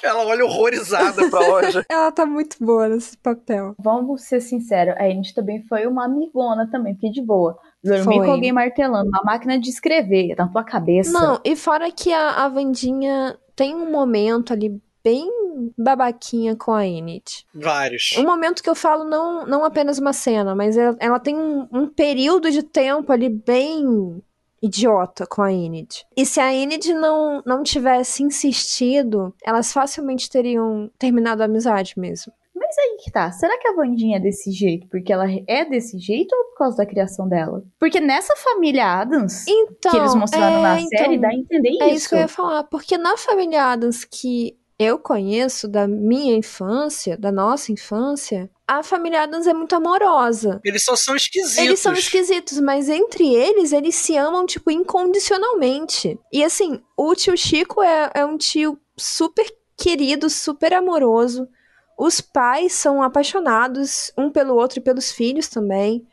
Ela olha horrorizada pra loja. [laughs] Ela tá muito boa nesse papel. Vamos ser sinceros, a Enid também foi uma amigona também, porque de boa. Dormir Foi. com alguém martelando, uma máquina de escrever na tua cabeça. Não, e fora que a, a Vandinha tem um momento ali bem babaquinha com a Enid. Vários. Um momento que eu falo não, não apenas uma cena, mas ela, ela tem um, um período de tempo ali bem idiota com a Enid. E se a Enid não, não tivesse insistido, elas facilmente teriam terminado a amizade mesmo. Mas aí que tá, será que a Vandinha é desse jeito? Porque ela é desse jeito ou por causa da criação dela? Porque nessa família Adams, Então, que eles mostraram é, na então, série, dá a entender É isso. isso que eu ia falar, porque na família Adams que eu conheço da minha infância, da nossa infância, a família Adams é muito amorosa. Eles só são esquisitos. Eles são esquisitos, mas entre eles, eles se amam, tipo, incondicionalmente. E assim, o tio Chico é, é um tio super querido, super amoroso. Os pais são apaixonados um pelo outro e pelos filhos também.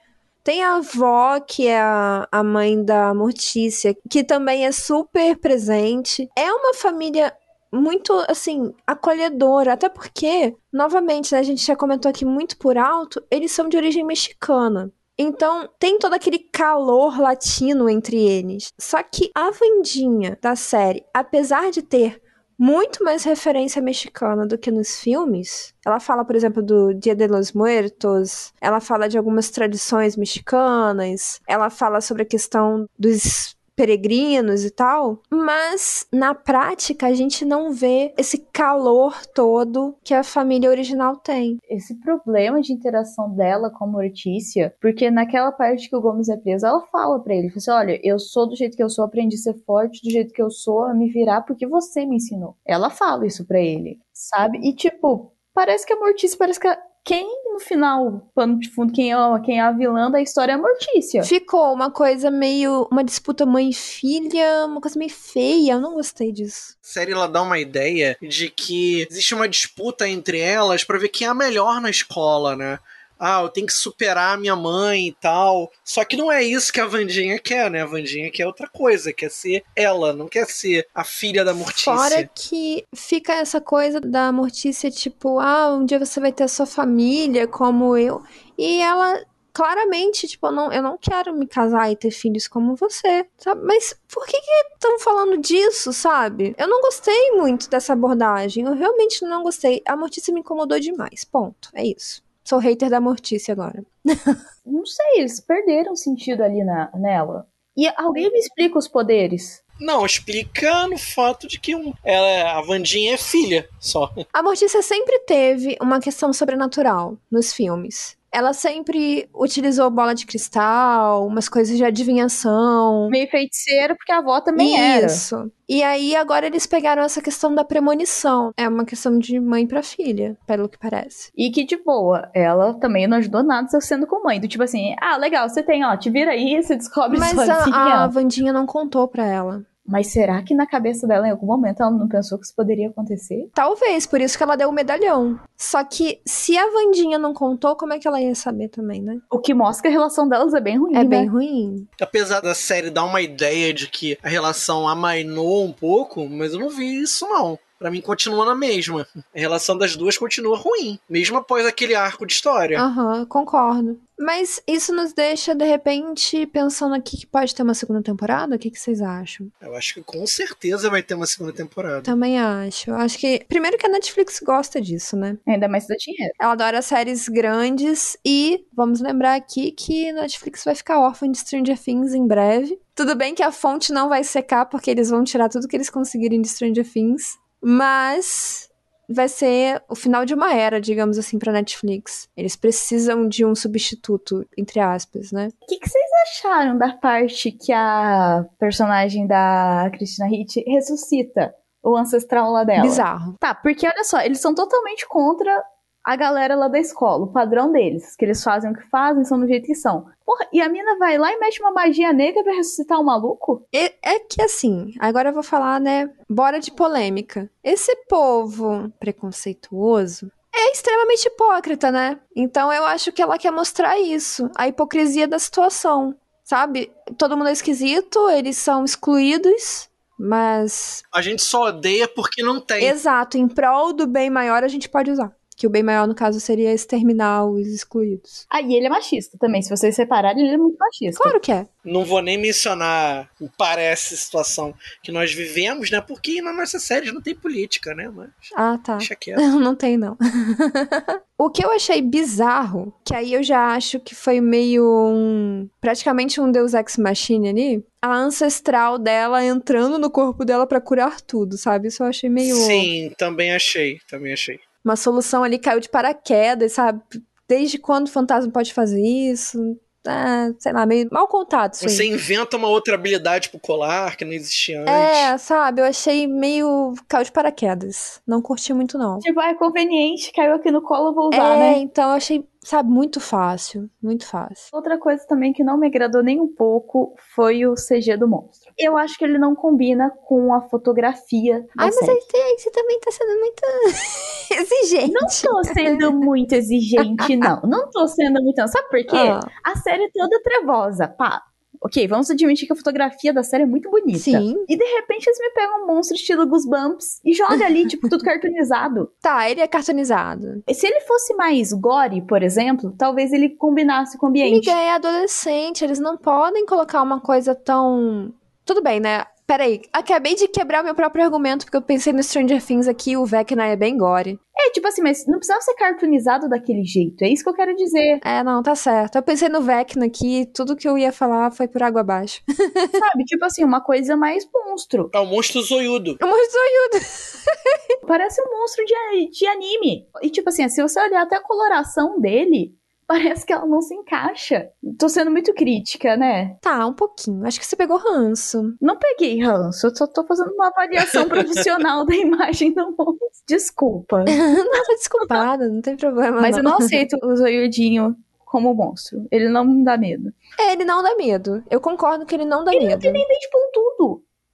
Tem a avó, que é a, a mãe da Mortícia, que também é super presente. É uma família muito, assim, acolhedora. Até porque, novamente, né, a gente já comentou aqui muito por alto, eles são de origem mexicana. Então, tem todo aquele calor latino entre eles. Só que a Vandinha da série, apesar de ter muito mais referência mexicana do que nos filmes. Ela fala, por exemplo, do Dia de los Muertos, ela fala de algumas tradições mexicanas, ela fala sobre a questão dos peregrinos e tal, mas na prática a gente não vê esse calor todo que a família original tem. Esse problema de interação dela com a Mortícia, porque naquela parte que o Gomes é preso, ela fala pra ele, assim, olha, eu sou do jeito que eu sou, aprendi a ser forte do jeito que eu sou, a me virar porque você me ensinou. Ela fala isso pra ele, sabe? E tipo, parece que a Mortícia, parece que a- quem no final, pano de fundo, quem ama, quem é a vilã da história é a Mortícia. Ficou uma coisa meio. uma disputa mãe e filha, uma coisa meio feia, eu não gostei disso. A série ela dá uma ideia de que existe uma disputa entre elas pra ver quem é a melhor na escola, né? Ah, eu tenho que superar a minha mãe e tal. Só que não é isso que a Vandinha quer, né? A Vandinha quer outra coisa, quer ser ela, não quer ser a filha da Mortícia. Fora que fica essa coisa da Mortícia, tipo, ah, um dia você vai ter a sua família, como eu. E ela claramente, tipo, eu não, eu não quero me casar e ter filhos como você, sabe? Mas por que que estão falando disso, sabe? Eu não gostei muito dessa abordagem, eu realmente não gostei. A Mortícia me incomodou demais, ponto. É isso. Sou hater da Mortícia agora. [laughs] Não sei, eles perderam sentido ali na, nela. E alguém me explica os poderes. Não, explica no fato de que um, ela, a Vandinha é filha só. A Mortícia sempre teve uma questão sobrenatural nos filmes. Ela sempre utilizou bola de cristal, umas coisas de adivinhação. Meio feiticeira, porque a avó também era. Isso. E aí agora eles pegaram essa questão da premonição. É uma questão de mãe pra filha, pelo que parece. E que de boa, ela também não ajudou nada sendo com mãe. Do tipo assim, ah, legal, você tem, ó, te vira aí, você descobre Mas [laughs] sozinha. a, a Vandinha não contou pra ela. Mas será que na cabeça dela, em algum momento, ela não pensou que isso poderia acontecer? Talvez, por isso que ela deu o medalhão. Só que se a Vandinha não contou, como é que ela ia saber também, né? O que mostra que a relação delas é bem ruim, É né? bem ruim. Apesar da série dar uma ideia de que a relação amainou um pouco, mas eu não vi isso não. Pra mim continua na mesma. A relação das duas continua ruim, mesmo após aquele arco de história. Aham, concordo. Mas isso nos deixa, de repente, pensando aqui que pode ter uma segunda temporada? O que, que vocês acham? Eu acho que com certeza vai ter uma segunda temporada. Também acho. Acho que. Primeiro que a Netflix gosta disso, né? Ainda mais se dá dinheiro. Ela adora séries grandes e vamos lembrar aqui que a Netflix vai ficar órfã de Stranger Things em breve. Tudo bem que a fonte não vai secar, porque eles vão tirar tudo que eles conseguirem de Stranger Things. Mas vai ser o final de uma era, digamos assim, pra Netflix. Eles precisam de um substituto, entre aspas, né? O que, que vocês acharam da parte que a personagem da Christina Hitch ressuscita o ancestral lá dela? Bizarro. Tá, porque olha só, eles são totalmente contra a galera lá da escola, o padrão deles, que eles fazem o que fazem, são do jeito que são. Porra, e a mina vai lá e mexe uma magia negra pra ressuscitar o maluco? E- É que assim, agora eu vou falar, né? Bora de polêmica. Esse povo preconceituoso é extremamente hipócrita, né? Então eu acho que ela quer mostrar isso, a hipocrisia da situação, sabe? Todo mundo é esquisito, eles são excluídos, mas A gente só odeia porque não tem. exato, em prol do bem maior a gente pode usar. Que o bem maior, no caso, seria exterminar os excluídos. Ah, e ele é machista também. Se vocês separarem, ele é muito machista. Claro que é. Não vou nem mencionar, parece, a situação que nós vivemos, né? Porque na nossa série não tem política, né? Mas Ah, tá. deixa [laughs] quieto. Não, não tem, não. [laughs] o que eu achei bizarro, que aí eu já acho que foi meio um. praticamente um Deus Ex Machina ali. A ancestral dela entrando no corpo dela pra curar tudo, sabe? Isso eu achei meio. Sim, também achei, também achei. Uma solução ali caiu de paraquedas, sabe? Desde quando o fantasma pode fazer isso? Ah, sei lá, meio mal contado isso aí. Você inventa uma outra habilidade pro colar que não existia antes. É, sabe? Eu achei meio caiu de paraquedas. Não curti muito, não. Tipo, ah, é conveniente, caiu aqui no colo, vou usar, é, né? então eu achei, sabe, muito fácil. Muito fácil. Outra coisa também que não me agradou nem um pouco foi o CG do monstro. Eu acho que ele não combina com a fotografia Ai, mas aí, aí você também tá sendo muito [laughs] exigente. Não tô sendo muito exigente, [laughs] não. Não tô sendo muito. não. Sabe por quê? Ah, A série é toda trevosa, pá. Ok, vamos admitir que a fotografia da série é muito bonita. sim. E de repente eles me pegam um monstro estilo Goosebumps e joga ali, tipo, tudo [laughs] cartoonizado. Tá, ele é cartonizado. E Se ele fosse mais gore, por exemplo, talvez ele combinasse com o ambiente. Amiga, é adolescente, eles não podem colocar uma coisa tão. Tudo bem, né? Peraí, acabei de quebrar meu próprio argumento, porque eu pensei no Stranger Things aqui, o Vecna é bem gore. É, tipo assim, mas não precisava ser cartoonizado daquele jeito. É isso que eu quero dizer. É, não, tá certo. Eu pensei no Vecna aqui, tudo que eu ia falar foi por água abaixo. [laughs] Sabe? Tipo assim, uma coisa mais monstro. É o monstro zoiudo. Eu morro de zoiudo. Parece um monstro de, de anime. E tipo assim, se você olhar até a coloração dele, parece que ela não se encaixa. Tô sendo muito crítica, né? Tá, um pouquinho. Acho que você pegou ranço. Não peguei ranço, eu só tô fazendo uma avaliação [laughs] profissional da imagem do monstro. Desculpa. [laughs] não, tá desculpada, não tem problema. Mas eu não aceito o zoiudinho como monstro. Ele não dá medo. É, ele não dá medo. Eu concordo que ele não dá medo. Dente pontudo.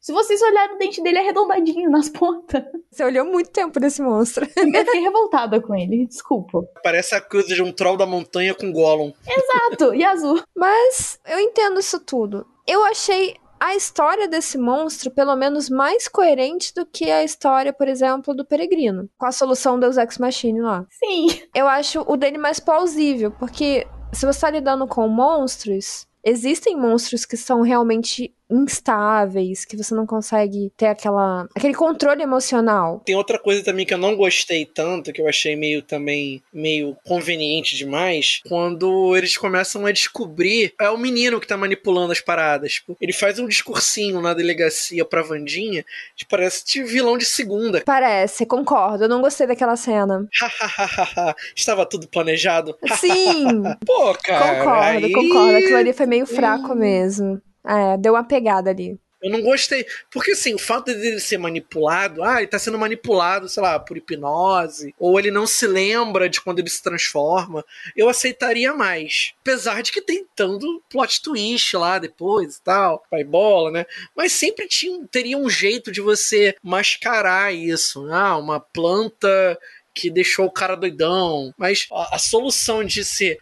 Se vocês olharem, o dente dele é arredondadinho nas pontas. Você olhou muito tempo desse monstro. Eu fiquei revoltada com ele, desculpa. Parece a coisa de um troll da montanha com Gollum. Exato, e azul. [laughs] Mas eu entendo isso tudo. Eu achei a história desse monstro, pelo menos, mais coerente do que a história, por exemplo, do Peregrino. Com a solução Deus Ex Machina lá. Sim. Eu acho o dele mais plausível, porque se você tá lidando com monstros, existem monstros que são realmente instáveis, que você não consegue ter aquela aquele controle emocional. Tem outra coisa também que eu não gostei tanto, que eu achei meio também meio conveniente demais, quando eles começam a descobrir é o menino que tá manipulando as paradas. Tipo, ele faz um discursinho na delegacia pra Vandinha, que parece de vilão de segunda. Parece, concordo. Eu não gostei daquela cena. [laughs] Estava tudo planejado. Sim. Pô, cara. Concordo, aí... concordo. Aquilo ali foi meio fraco mesmo. É, deu uma pegada ali. Eu não gostei. Porque, assim, o fato dele ser manipulado, ah, ele tá sendo manipulado, sei lá, por hipnose, ou ele não se lembra de quando ele se transforma, eu aceitaria mais. Apesar de que tem tanto plot twist lá depois e tal, vai bola, né? Mas sempre tinha, teria um jeito de você mascarar isso. Ah, uma planta que deixou o cara doidão. Mas a, a solução de ser,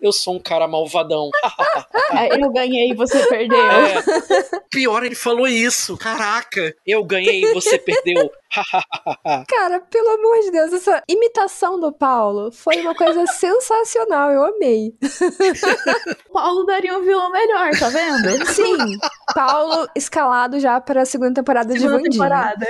eu sou um cara malvadão. [laughs] eu ganhei e você perdeu. É. Pior, ele falou isso. Caraca, eu ganhei e você perdeu. [laughs] Cara, pelo amor de Deus, essa imitação do Paulo foi uma coisa [laughs] sensacional, eu amei. [laughs] Paulo daria um vilão melhor, tá vendo? Sim, Paulo escalado já para a segunda temporada segunda de Vandinha. temporada.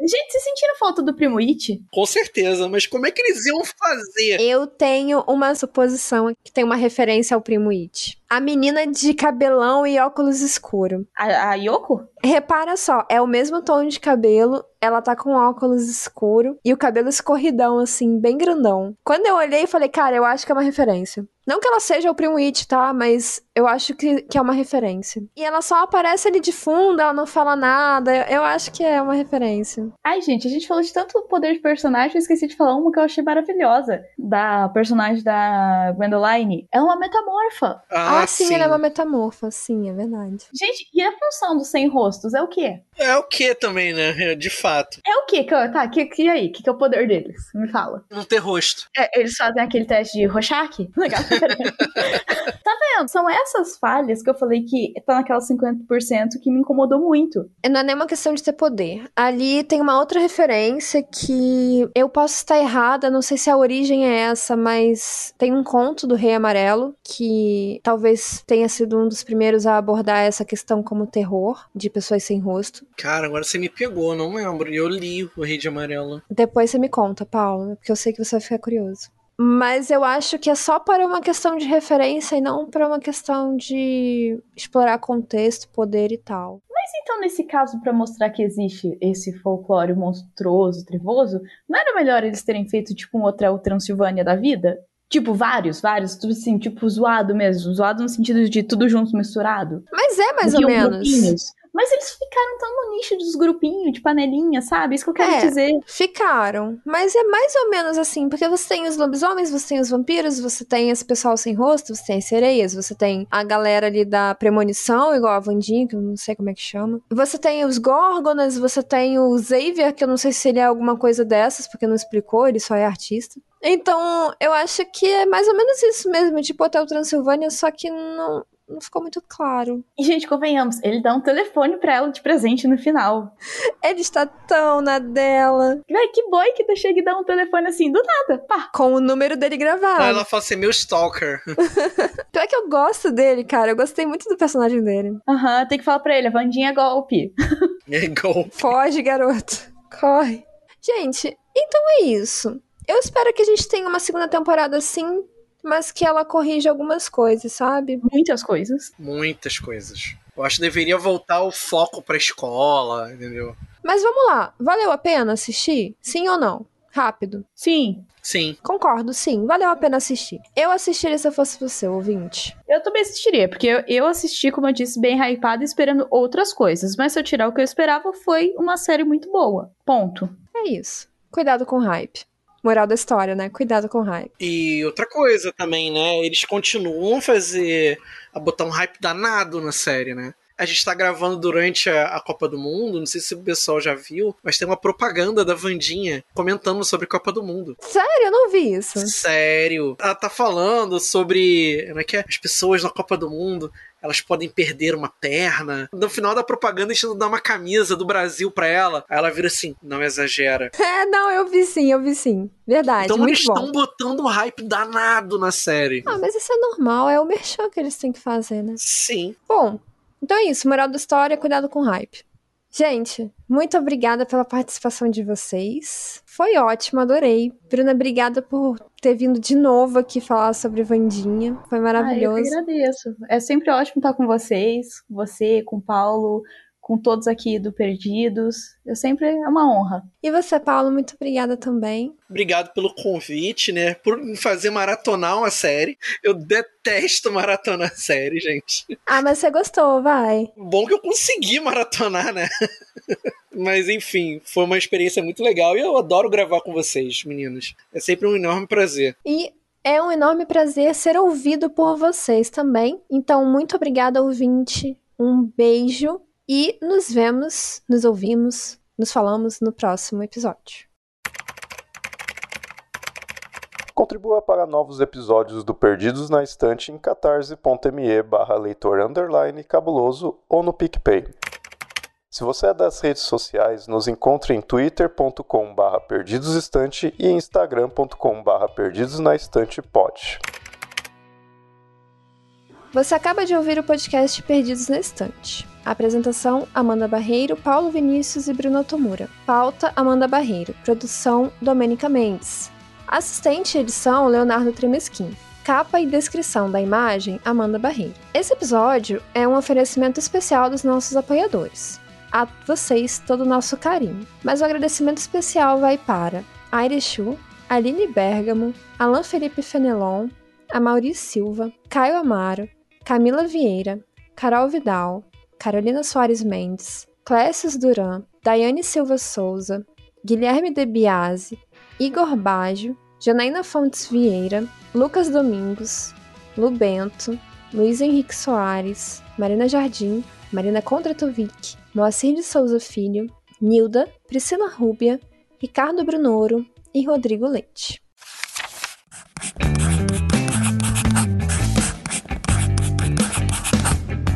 Gente, vocês sentiram falta do Primo It? Com certeza, mas como é que eles iam fazer? Eu tenho uma suposição que tem uma referência ao Primo It. A menina de cabelão e óculos escuro. A, a Yoko? Repara só, é o mesmo tom de cabelo, ela tá com óculos escuro e o cabelo escorridão, assim, bem grandão. Quando eu olhei, falei, cara, eu acho que é uma referência. Não que ela seja o Primo It, tá? Mas eu acho que, que é uma referência. E ela só aparece ali de fundo, ela não fala nada. Eu acho que é uma referência. Ai, gente, a gente falou de tanto poder de personagem, eu esqueci de falar uma que eu achei maravilhosa. Da personagem da Gwendoline. Ela é uma metamorfa. Ah, ah sim, sim, ela é uma metamorfa, sim, é verdade. Gente, e a função dos sem rostos é o quê? É o que também, né? De fato. É o quê? Tá, que, que aí? O que, que é o poder deles? Me fala. Não ter rosto. É, eles fazem aquele teste de Rorschach? [laughs] Legal. [laughs] tá vendo? São essas falhas que eu falei que tá naquela 50% que me incomodou muito. Não é nem uma questão de ter poder. Ali tem uma outra referência que eu posso estar errada, não sei se a origem é essa, mas tem um conto do Rei Amarelo que talvez tenha sido um dos primeiros a abordar essa questão como terror de pessoas sem rosto. Cara, agora você me pegou, não lembro. Eu li o Rei de Amarelo. Depois você me conta, Paulo, porque eu sei que você vai ficar curioso. Mas eu acho que é só para uma questão de referência e não para uma questão de explorar contexto, poder e tal. Mas então, nesse caso, para mostrar que existe esse folclore monstruoso, trevoso, não era melhor eles terem feito tipo um hotel Transilvânia da vida? Tipo, vários, vários, tudo assim, tipo, zoado mesmo. Zoado no sentido de tudo junto misturado. Mas é mais ou menos. Grupinhos. Mas eles ficaram tão no nicho dos grupinhos, de panelinha, sabe? Isso que eu quero é, dizer. Ficaram. Mas é mais ou menos assim, porque você tem os lobisomens, você tem os vampiros, você tem esse pessoal sem rosto, você tem as sereias, você tem a galera ali da premonição, igual a Vandinha, que eu não sei como é que chama. Você tem os Górgonas, você tem o Xavier, que eu não sei se ele é alguma coisa dessas, porque não explicou, ele só é artista. Então, eu acho que é mais ou menos isso mesmo, tipo Hotel Transilvânia, só que não, não ficou muito claro. E, gente, convenhamos, ele dá um telefone pra ela de presente no final. Ele está tão na dela. Ai, que boy que tu chega e dá um telefone assim, do nada, pá. Com o número dele gravado. Aí ela fala assim, meu stalker. [laughs] Pior que eu gosto dele, cara. Eu gostei muito do personagem dele. Aham, uhum, tem que falar pra ele, a Vandinha é golpe. [laughs] É golpe. Foge, garoto. Corre. Gente, então é isso. Eu espero que a gente tenha uma segunda temporada assim, mas que ela corrija algumas coisas, sabe? Muitas coisas. Muitas coisas. Eu acho que deveria voltar o foco pra escola, entendeu? Mas vamos lá, valeu a pena assistir? Sim ou não? Rápido. Sim. Sim. Concordo, sim. Valeu a pena assistir. Eu assistiria se eu fosse você, ouvinte. Eu também assistiria, porque eu, eu assisti, como eu disse, bem hypada, esperando outras coisas. Mas se eu tirar o que eu esperava, foi uma série muito boa. Ponto. É isso. Cuidado com o hype. Moral da história, né? Cuidado com o hype. E outra coisa também, né? Eles continuam a fazer. a botar um hype danado na série, né? A gente tá gravando durante a, a, Copa do Mundo, não sei se o pessoal já viu, mas tem uma propaganda da Vandinha comentando sobre a Copa do Mundo. Sério? Eu não vi isso. Sério. Ela tá falando sobre como é que é? as pessoas na Copa do Mundo elas podem perder uma perna. No final da propaganda, a gente dá uma camisa do Brasil pra ela. Aí ela vira assim: não exagera. [laughs] É, não, eu vi sim, eu vi sim. Verdade. Então eles estão botando um hype danado na série. Ah, mas isso é normal, é o merchan que eles têm que fazer, né? Sim. Bom, então é isso. Moral da história, cuidado com hype. Gente, muito obrigada pela participação de vocês. Foi ótimo, adorei. Bruna, obrigada por ter vindo de novo aqui falar sobre Vandinha. Foi maravilhoso. Ah, eu que agradeço. É sempre ótimo estar com vocês, com você, com o Paulo, com todos aqui do Perdidos. Eu sempre é uma honra. E você, Paulo, muito obrigada também. Obrigado pelo convite, né? Por me fazer maratonar uma série. Eu detesto maratonar [laughs] série, gente. Ah, mas você gostou, vai. Bom que eu consegui maratonar, né? [laughs] mas enfim, foi uma experiência muito legal e eu adoro gravar com vocês, meninos. É sempre um enorme prazer. E é um enorme prazer ser ouvido por vocês também. Então, muito obrigada, ouvinte. Um beijo e nos vemos, nos ouvimos, nos falamos no próximo episódio. Contribua para novos episódios do Perdidos na Estante em catarse.me barra leitor underline cabuloso ou no PicPay. Se você é das redes sociais, nos encontre em twitter.com barra perdidosestante e instagram.com barra perdidosnaestantepod. Você acaba de ouvir o podcast Perdidos na Estante. Apresentação: Amanda Barreiro, Paulo Vinícius e Bruno Tomura. Pauta: Amanda Barreiro. Produção: Domênica Mendes. Assistente edição: Leonardo Tremesquim. Capa e descrição da imagem: Amanda Barreiro. Esse episódio é um oferecimento especial dos nossos apoiadores. A vocês todo o nosso carinho. Mas o agradecimento especial vai para Aire Chu, Aline Bergamo, Alan Felipe Fenelon, Amaury Silva, Caio Amaro, Camila Vieira, Carol Vidal, Carolina Soares Mendes, Clécius Duran, Daiane Silva Souza, Guilherme De Biase, Igor Baggio, Janaína Fontes Vieira, Lucas Domingos, Lu Bento, Luiz Henrique Soares, Marina Jardim, Marina Kondratovic, Moacir de Souza Filho, Nilda, Priscila Rúbia, Ricardo Brunoro e Rodrigo Leite.